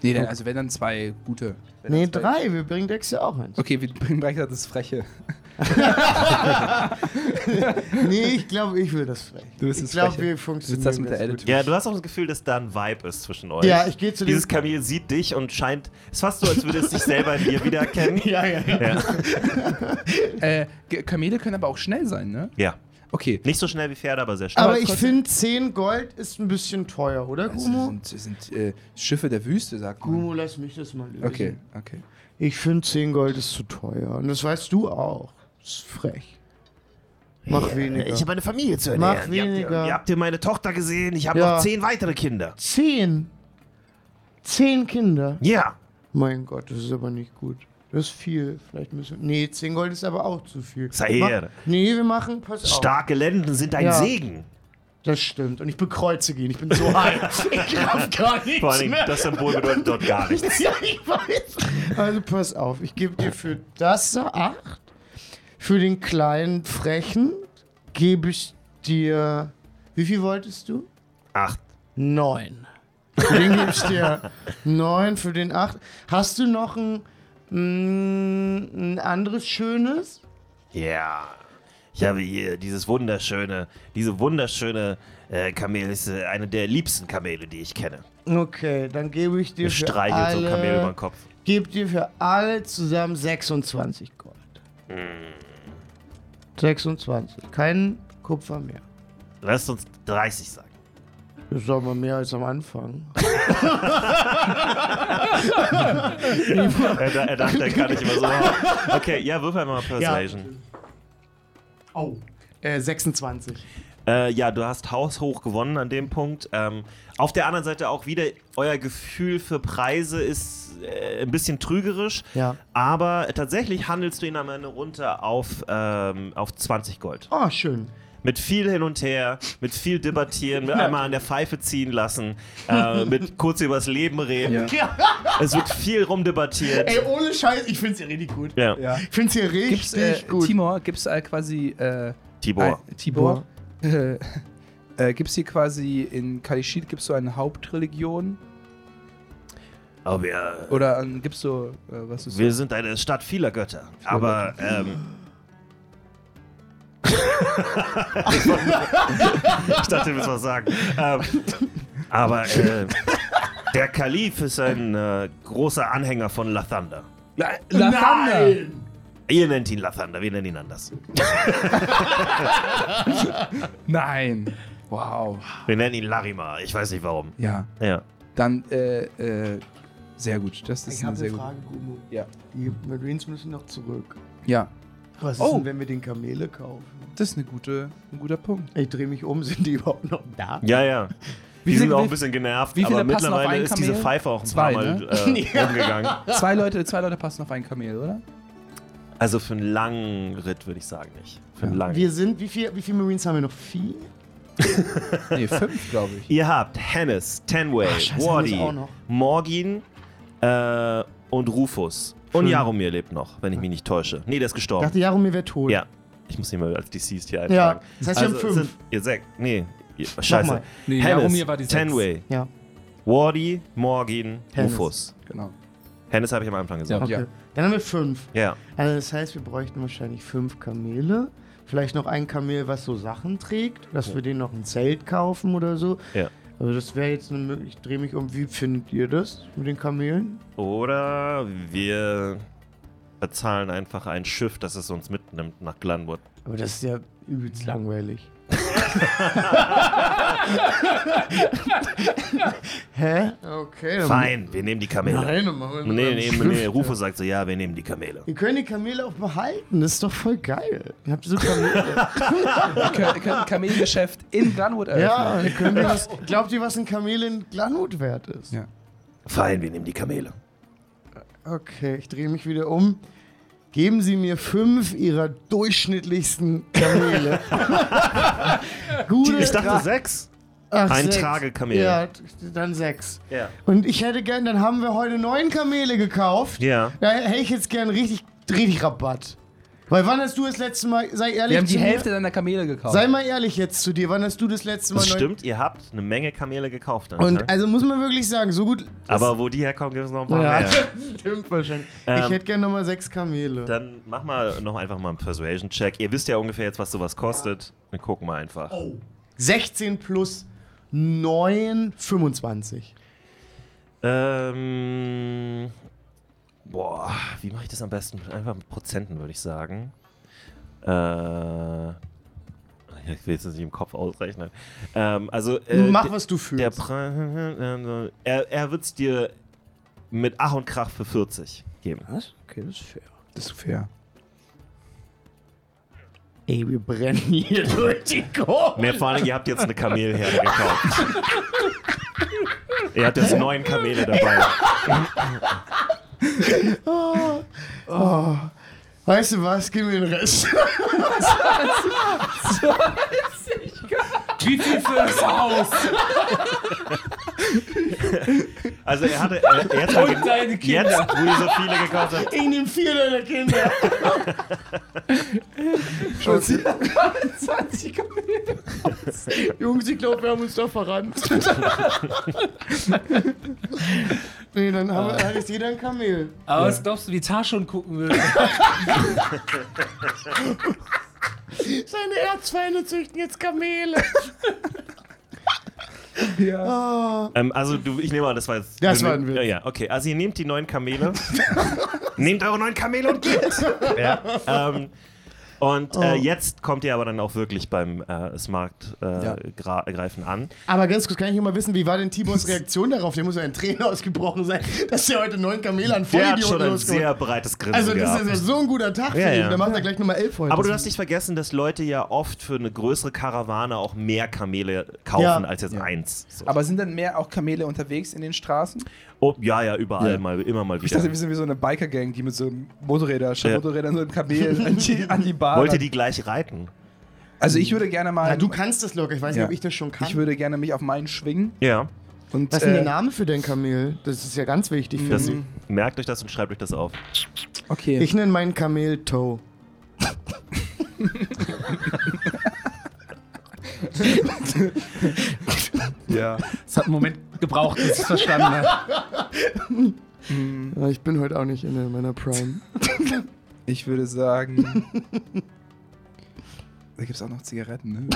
Nee, dann, also wenn dann zwei gute. Nee, drei, wir bringen Dex ja auch eins. Okay, wir bringen Brecher das Freche. nee, ich glaube, ich will das frech. Du willst ich glaube, Freche. wir funktionieren das mit der. Attitude. Ja, du hast auch das Gefühl, dass da ein Vibe ist zwischen euch. Ja, ich gehe zu. Dieses Kamel sieht dich und scheint. Es ist fast so, als würde es sich selber in dir wiedererkennen. ja, ja, ja. Ja. Äh, Kamele können aber auch schnell sein, ne? ja. Okay. Nicht so schnell wie Pferde, aber sehr schnell. Aber ich finde, 10 Gold ist ein bisschen teuer, oder, Also Gumo? sind, sind äh, Schiffe der Wüste, sagt man. Gumo, lass mich das mal lösen. Okay, okay. Ich finde 10 Gold ist zu teuer. Und das weißt du auch. Das ist frech. Mach weniger. Ich habe eine Familie zu Mach ernähren. Ihr habt, weniger. ihr, ihr habt ihr meine Tochter gesehen? Ich habe Ja. noch zehn weitere Kinder. 10. 10 Kinder. Ja. Mein Gott, das ist aber nicht gut. Das ist viel. Vielleicht müssen wir. Nee, 10 Gold ist aber auch zu viel. Sei her. Nee, wir machen. Pass auf. Starke Lenden sind ein Ja. Segen. Das stimmt. Und ich bekreuze ihn. Ich bin so high. ich raff gar nichts Vor allem, mehr. das Symbol bedeutet dort gar nichts. ja, ich weiß. Also pass auf. Ich gebe dir für das da 8. Für den kleinen Frechen gebe ich dir. Wie viel wolltest du? Acht. Neun. Für den gebe ich dir neun, für den acht. Hast du noch ein, mm, ein anderes Schönes? Ja. Ich habe hier dieses wunderschöne, diese wunderschöne äh, Kamel ist äh, eine der liebsten Kamele, die ich kenne. Okay, dann gebe ich dir Ihr für streichelt so ein Kamel über alle, den Kopf. gebe dir für alle zusammen 26 Gold. Hm. 26. Kein Kupfer mehr. Lasst uns 30 sagen. Das ist aber mehr als am Anfang. er, er dachte, er kann nicht immer so. Okay, ja, wirf einmal mal Persuasion. Oh. Äh, 26. Ja, äh, ja du hast haushoch gewonnen an dem Punkt. Ähm, auf der anderen Seite auch wieder, euer Gefühl für Preise ist äh, ein bisschen trügerisch. Ja. Aber tatsächlich handelst du ihn am Ende runter auf, ähm, auf 20 Gold. Oh, schön. Mit viel hin und her, mit viel debattieren, mit einmal an der Pfeife ziehen lassen, äh, mit kurz übers Leben reden. Ja. Es wird viel rumdebattiert. Ey, ohne Scheiß, ich find's hier richtig gut. Ja. Ja. Ich find's hier richtig Gibt's, äh, gut. Timor, gibt's äh, quasi. Äh, Tibor. Ein, Tibor. Äh, äh, gibt's hier quasi in Kalishit gibt's so eine Hauptreligion? Aber wir, Oder ähm, gibt's so, äh, was ist wir sind eine Stadt vieler Götter. Aber ähm, ich dachte, du willst was sagen. Ähm, aber äh, der Kalif ist ein äh, großer Anhänger von Lathander. La Lathander! Ihr nennt ihn Lathander, wir nennen ihn anders. Nein! Wow. Wir nennen ihn Larimar, ich weiß nicht warum. Ja, Ja. dann, äh, äh, sehr gut. Das ist Ich eine habe sehr eine. Frage, Gumo. Ja. Die Marines müssen noch zurück. Ja, Was ist Oh. denn, wenn wir den Kamele kaufen? Das ist eine gute, ein guter Punkt. Ich drehe mich um, sind die überhaupt noch da? Ja, ja. Die Wie sind viele- auch ein bisschen genervt, wie viele aber mittlerweile ist diese? Pfeife auch ein Zwei, paar Mal ne? äh, rumgegangen. Zwei Leute, zwei Leute passen auf ein Kamel, oder? Also für einen langen Ritt würde ich sagen nicht. Für einen langen. Wir sind, wie viel, wie viele Marines haben wir noch? Vier? Nee, fünf, glaube ich. Ihr habt Hennis, Tenway, Ach, scheiße, Wardy. Morgin äh, und Rufus. Und. Jaromir lebt noch, wenn ich mich nicht täusche. Nee, der ist Ich gestorben. dachte, Jaromir wäre tot. Ja. Ich muss ihn mal als Deceased hier Ja, eintragen. das heißt, wir haben es fünf. Sind, ihr sechs. Nee, ihr, scheiße. Nee, Hennis, Jaromir war die sechs. Tenway, Ja, Wardy, Morgin, Hennis. Rufus. Genau. Hennis habe ich am Anfang gesagt. okay. Ja. Dann haben wir fünf. Ja. Also das heißt, wir bräuchten wahrscheinlich fünf Kamele. Vielleicht noch ein Kamel, was so Sachen trägt, dass wir denen noch ein Zelt kaufen oder so. Ja. Also das wäre jetzt eine Möglichkeit. Ich drehe mich um. Wie findet ihr das mit den Kamelen? Oder wir bezahlen einfach ein Schiff, das es uns mitnimmt nach Glenwood. Aber das ist ja übelst langweilig. Hä? Okay. dann- Fein, wir nehmen die Kamele. Nein, dann machen wir Nee, nee, nee, Schiff. Rufus sagt so, ja, wir nehmen die Kamele. Ihr könnt die Kamele auch behalten. Das ist doch voll geil. Ihr habt so Kamele. Wir können, wir können ein Kamelgeschäft in Glenwood eröffnen. ja, ihr könnt was, glaubt ihr, was ein Kamel in Glanhut wert ist? Ja. Fein, wir nehmen die Kamele. Okay, ich drehe mich wieder um. Geben Sie mir fünf Ihrer durchschnittlichsten Kamele. Gute Ich dachte Tra- sechs. Ach, ein sechs. Tragekamel. Ja, dann sechs. Ja. Und ich hätte gern, dann haben wir heute neun Kamele gekauft. Ja. Da hätte ich jetzt gern richtig, richtig Rabatt. Weil wann hast du das letzte Mal, sei ehrlich Wir haben die mir, Hälfte deiner Kamele gekauft. Sei mal ehrlich jetzt zu dir, wann hast du das letzte Mal Das stimmt, ihr habt eine Menge Kamele gekauft. Und anscheinend. also muss man wirklich sagen, so gut. Aber wo die herkommen, gibt es noch ein paar ja, mehr. stimmt wahrscheinlich. Ähm, ich hätte gerne nochmal sechs Kamele. Dann mach mal noch einfach mal einen Persuasion-Check. Ihr wisst ja ungefähr jetzt, was sowas kostet. Wir gucken mal einfach. 16 plus 9, 25. Ähm. Boah, wie mache ich das am besten? Einfach mit Prozenten, würde ich sagen. Äh. Ich will es nicht im Kopf ausrechnen. Ähm, also. Äh, Mach, was du fühlst. Der Pre er er wird es dir mit Ach und Krach für 40 geben. was? Okay, das ist fair. Das ist fair. Ey, wir brennen hier durch die Kurve. Mehr vor allem, ihr habt jetzt eine Kamelherde gekauft. ihr habt jetzt neun Kamele dabei. Weißt du was? Gib mir den Rest. Wie viel fürs Haus? Also er hatte äh, jetzt, mal Und deine Kinder. jetzt, wo ihr so viele gekauft habt, Ich nehme vier deiner Kinder. Schon 20 Kamele. Jungs, ich glaube, wir haben uns da verrannt. nee, dann haben wir, dann ist jeder ein Kamel. Aber was glaubst du, wie Tar schon gucken würde? Seine Erzfeinde züchten jetzt Kamele. Ja. Oh. ähm, also du, ich nehme an, das war jetzt. Das war ein Witz. Ja, ja, okay. Also ihr nehmt die neun Kamele. nehmt eure neun Kamele und geht. ja. ähm, und äh, Oh. jetzt kommt ihr aber dann auch wirklich beim äh, Smart äh, Ja. an. Aber ganz kurz, kann ich immer wissen, wie war denn Tibors Reaktion darauf? Der muss ja ein Tränen ausgebrochen sein, dass er heute neun Kamele an Der hat schon Vollidioten ein sehr breites Grinsen Also, das gehabt. ist ja so ein guter Tag für Ja, ihn. ja. Da macht er gleich Nummer 11 heute. Aber du darfst nicht vergessen, dass Leute ja oft für eine größere Karawane auch mehr Kamele kaufen Ja. als jetzt Ja. eins. So. Aber sind dann mehr auch Kamele unterwegs in den Straßen? Oh, ja, ja, überall Ja. mal, immer mal Ich wieder. dachte, wir sind wie so eine Biker-Gang, die mit so einem Motorräder, Ja. Motorrädern so ein Kamel an die, an die Bar. Wollt ihr die gleich reiten? Also ich würde gerne mal. ja, du kannst das locker. Ich weiß Ja. nicht, ob ich das schon kann. ich würde gerne mich auf meinen schwingen. Ja. Und, Was ist denn der äh, Name für dein Kamel? Das ist ja ganz wichtig für Das, mich. merkt euch das und schreibt euch das auf. Okay. Ich nenne meinen Kamel Toe. ja. Es hat einen Moment gebraucht, bis ich verstanden habe. Ja, ich bin heute auch nicht in meiner Prime. Ich würde sagen. da gibt es auch noch Zigaretten, ne?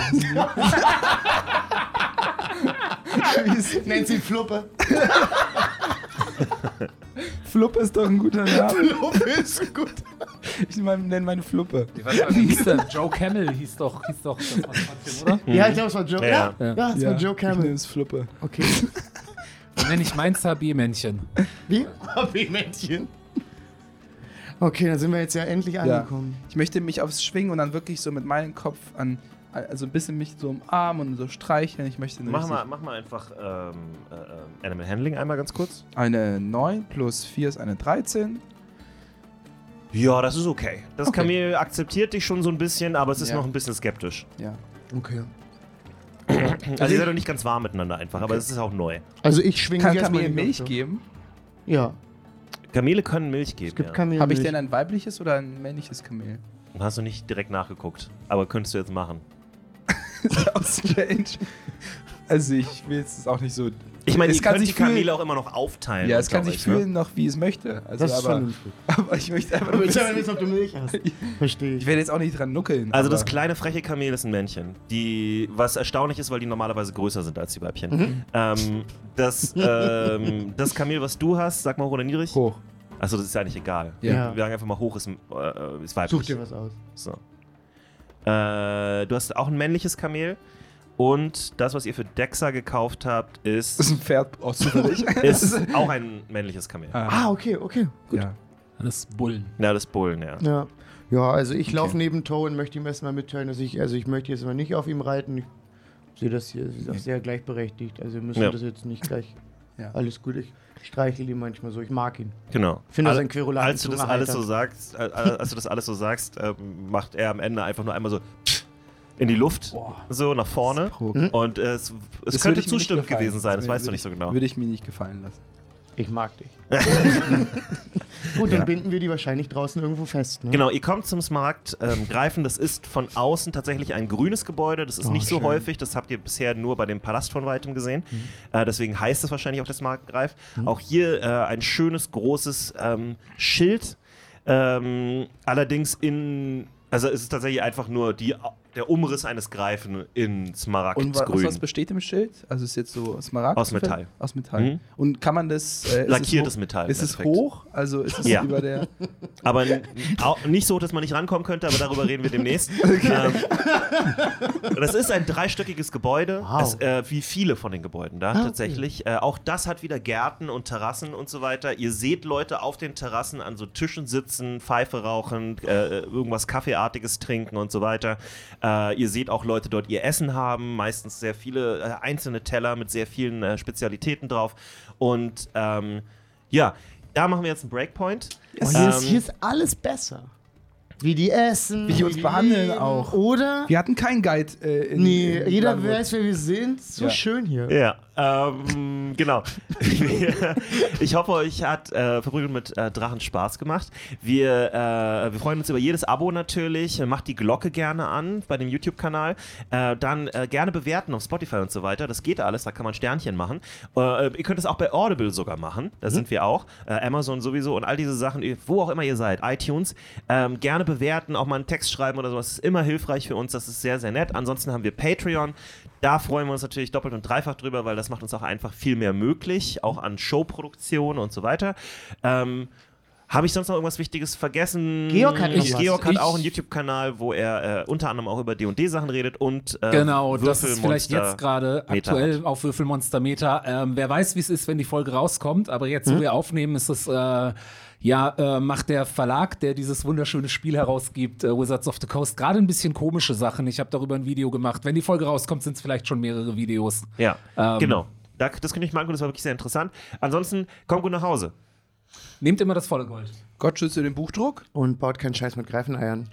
Nennt sie Fluppe. Fluppe ist doch ein guter Name. Fluppe ist gut. Ich nenne meine Fluppe. Wie hieß der? Joe Camel hieß doch, hieß doch das Maskottchen, oder? Ja, ich glaube, es war Joe. Ja. Ja, ja, es war Joe Ich nenne Camel. es Fluppe. Okay. Dann nenne ich meins HB-Männchen. Wie? Wie Männchen. Okay, dann sind wir jetzt ja endlich angekommen. Ich möchte mich aufs Schwingen und dann wirklich so mit meinem Kopf an, also ein bisschen mich so umarmen und so streicheln. Ich möchte Mach mal, mach mal einfach ähm, äh, Animal Handling einmal ganz kurz. eine 9 plus 4 ist eine 13. Ja, das ist okay. Das Okay. Kamel akzeptiert dich schon so ein bisschen, aber es ist Ja. noch ein bisschen skeptisch. Ja. Okay. Also ihr seid doch nicht ganz warm miteinander einfach, aber es ist auch neu. Also ich schwinge Kann Kamel Milch geben? Ja, Kamele können Milch geben. es gibt ja. Kamel Habe ich denn ein weibliches oder ein männliches Kamel? Hast du nicht direkt nachgeguckt, aber könntest du jetzt machen. Das ist auch strange. Also ich will jetzt auch nicht so. Ich meine, es kann die sich fühlen- Kamele auch immer noch aufteilen. Ja, es kann sich ne? fühlen noch, wie es möchte. Also, Das ist aber, vernünftig. aber ich möchte einfach Aber nur wissen, wissen, ob du Milch hast. Verstehe Ich ich. werde jetzt auch nicht dran nuckeln. Also das kleine freche Kamel ist ein Männchen, die was erstaunlich ist, weil die normalerweise größer sind als die Weibchen. Mhm. Ähm, das, ähm, das Kamel, was du hast, sag mal hoch oder niedrig. hoch. Achso, das ist ja eigentlich egal. Ja. Wir sagen einfach mal hoch ist, äh, ist weiblich. Such dir was aus. So. Äh, du hast auch ein männliches Kamel. Und das, was ihr für Dexa gekauft habt, Das ist ist, ein Pferd aus ist auch ein männliches Kamel. Ah, okay, okay. ja. Das Bullen. Ja, das Bullen, ja. Ja. Ja, also ich Okay. laufe neben Toe und möchte ihm erstmal mitteilen, dass ich, also ich möchte jetzt mal nicht auf ihm reiten. Ich sehe das hier, es ist auch sehr gleichberechtigt. Also wir müssen Ja. das jetzt nicht gleich. Ja. Alles gut, ich streichle ihn manchmal so, ich mag ihn. Genau. Finde das ein Querulanten Als du das alles so sagst, äh, äh, als du das alles so sagst, ähm, macht er am Ende einfach nur einmal so in die Luft, Boah. so nach vorne. Und äh, es, es Das könnte ich zustimmend gewesen sein, das würde- weißt du nicht so ich- genau. Würde ich mir nicht gefallen lassen. Ich mag dich. Gut, dann Ja. binden wir die wahrscheinlich draußen irgendwo fest. Ne? Genau, ihr kommt zum Smaragd ähm, greifen. Das ist von außen tatsächlich ein grünes Gebäude. Das ist Oh, nicht so schön. häufig. Das habt ihr bisher nur bei dem Palast von weitem gesehen. Äh, deswegen heißt es wahrscheinlich auch der Smaragdgreif. Auch hier äh, ein schönes, großes ähm, Schild. Ähm, allerdings in. Also es ist tatsächlich einfach nur die, der Umriss eines Greifen in Und aus Smaragdgrün. was besteht im Schild? Also ist jetzt so Smaragd? Aus Metall. Aus Metall. Mhm. Und kann man das. Äh, ist Lackiertes es hoch, Metall Ist es Endeffekt. hoch? Also ist es Ja. über der. Aber nicht so, dass man nicht rankommen könnte, aber darüber reden wir demnächst. Ähm, das ist ein dreistöckiges Gebäude, Wow. es, äh, wie viele von den Gebäuden da okay. tatsächlich. Äh, auch das hat wieder Gärten und Terrassen und so weiter. Ihr seht Leute auf den Terrassen an so Tischen sitzen, Pfeife rauchen, äh, irgendwas Kaffeeartiges trinken und so weiter. Äh, ihr seht auch Leute dort ihr Essen haben, meistens sehr viele äh, einzelne Teller mit sehr vielen äh, Spezialitäten drauf. Und ähm, ja, da machen wir jetzt einen Breakpoint. Oh, hier, ist, Ähm, hier ist alles besser. Wie die essen, Wie die uns behandeln auch. Oder? Wir hatten keinen Guide äh, in. Nee, in jeder Blandwood. weiß, wer wir sind. So Ja. schön hier. Ja, ähm, genau. ich hoffe, euch hat äh, Verprügeln mit äh, Drachen Spaß gemacht. Wir, äh, wir freuen uns über jedes Abo natürlich. Macht die Glocke gerne an bei dem YouTube-Kanal. Äh, dann äh, gerne bewerten auf Spotify und so weiter. Das geht alles, da kann man Sternchen machen. Äh, ihr könnt es auch bei Audible sogar machen. Da sind wir auch. Äh, Amazon sowieso und all diese Sachen, wo auch immer ihr seid. iTunes. Ähm, gerne bewerten, auch mal einen Text schreiben oder sowas. Das ist immer hilfreich für uns. Das ist sehr, sehr nett. Ansonsten haben wir Patreon. Da freuen wir uns natürlich doppelt und dreifach drüber, weil das macht uns auch einfach viel mehr möglich, auch an Showproduktion und so weiter. Ähm, habe ich sonst noch irgendwas Wichtiges vergessen? Georg hat Ich-. Georg hat Ich- auch einen YouTube-Kanal, wo er äh, unter anderem auch über D&D-Sachen redet und äh, Genau, das ist vielleicht jetzt gerade aktuell auf Würfelmonster Meter. Ähm, wer weiß, wie es ist, wenn die Folge rauskommt, aber jetzt, wo wir aufnehmen, ist es, äh, ja, äh, macht der Verlag, der dieses wunderschöne Spiel herausgibt, äh, Wizards of the Coast, gerade ein bisschen komische Sachen. Ich habe darüber ein Video gemacht. Wenn die Folge rauskommt, sind es vielleicht schon mehrere Videos. Ja, Ähm, genau. Da, das könnte ich mal angucken, das war wirklich sehr interessant. Ansonsten, kommt gut nach Hause. Nehmt immer das volle Gold. Gott schütze den Buchdruck. Und baut keinen Scheiß mit Greifeneiern.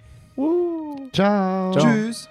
Ciao. Ciao. Tschüss.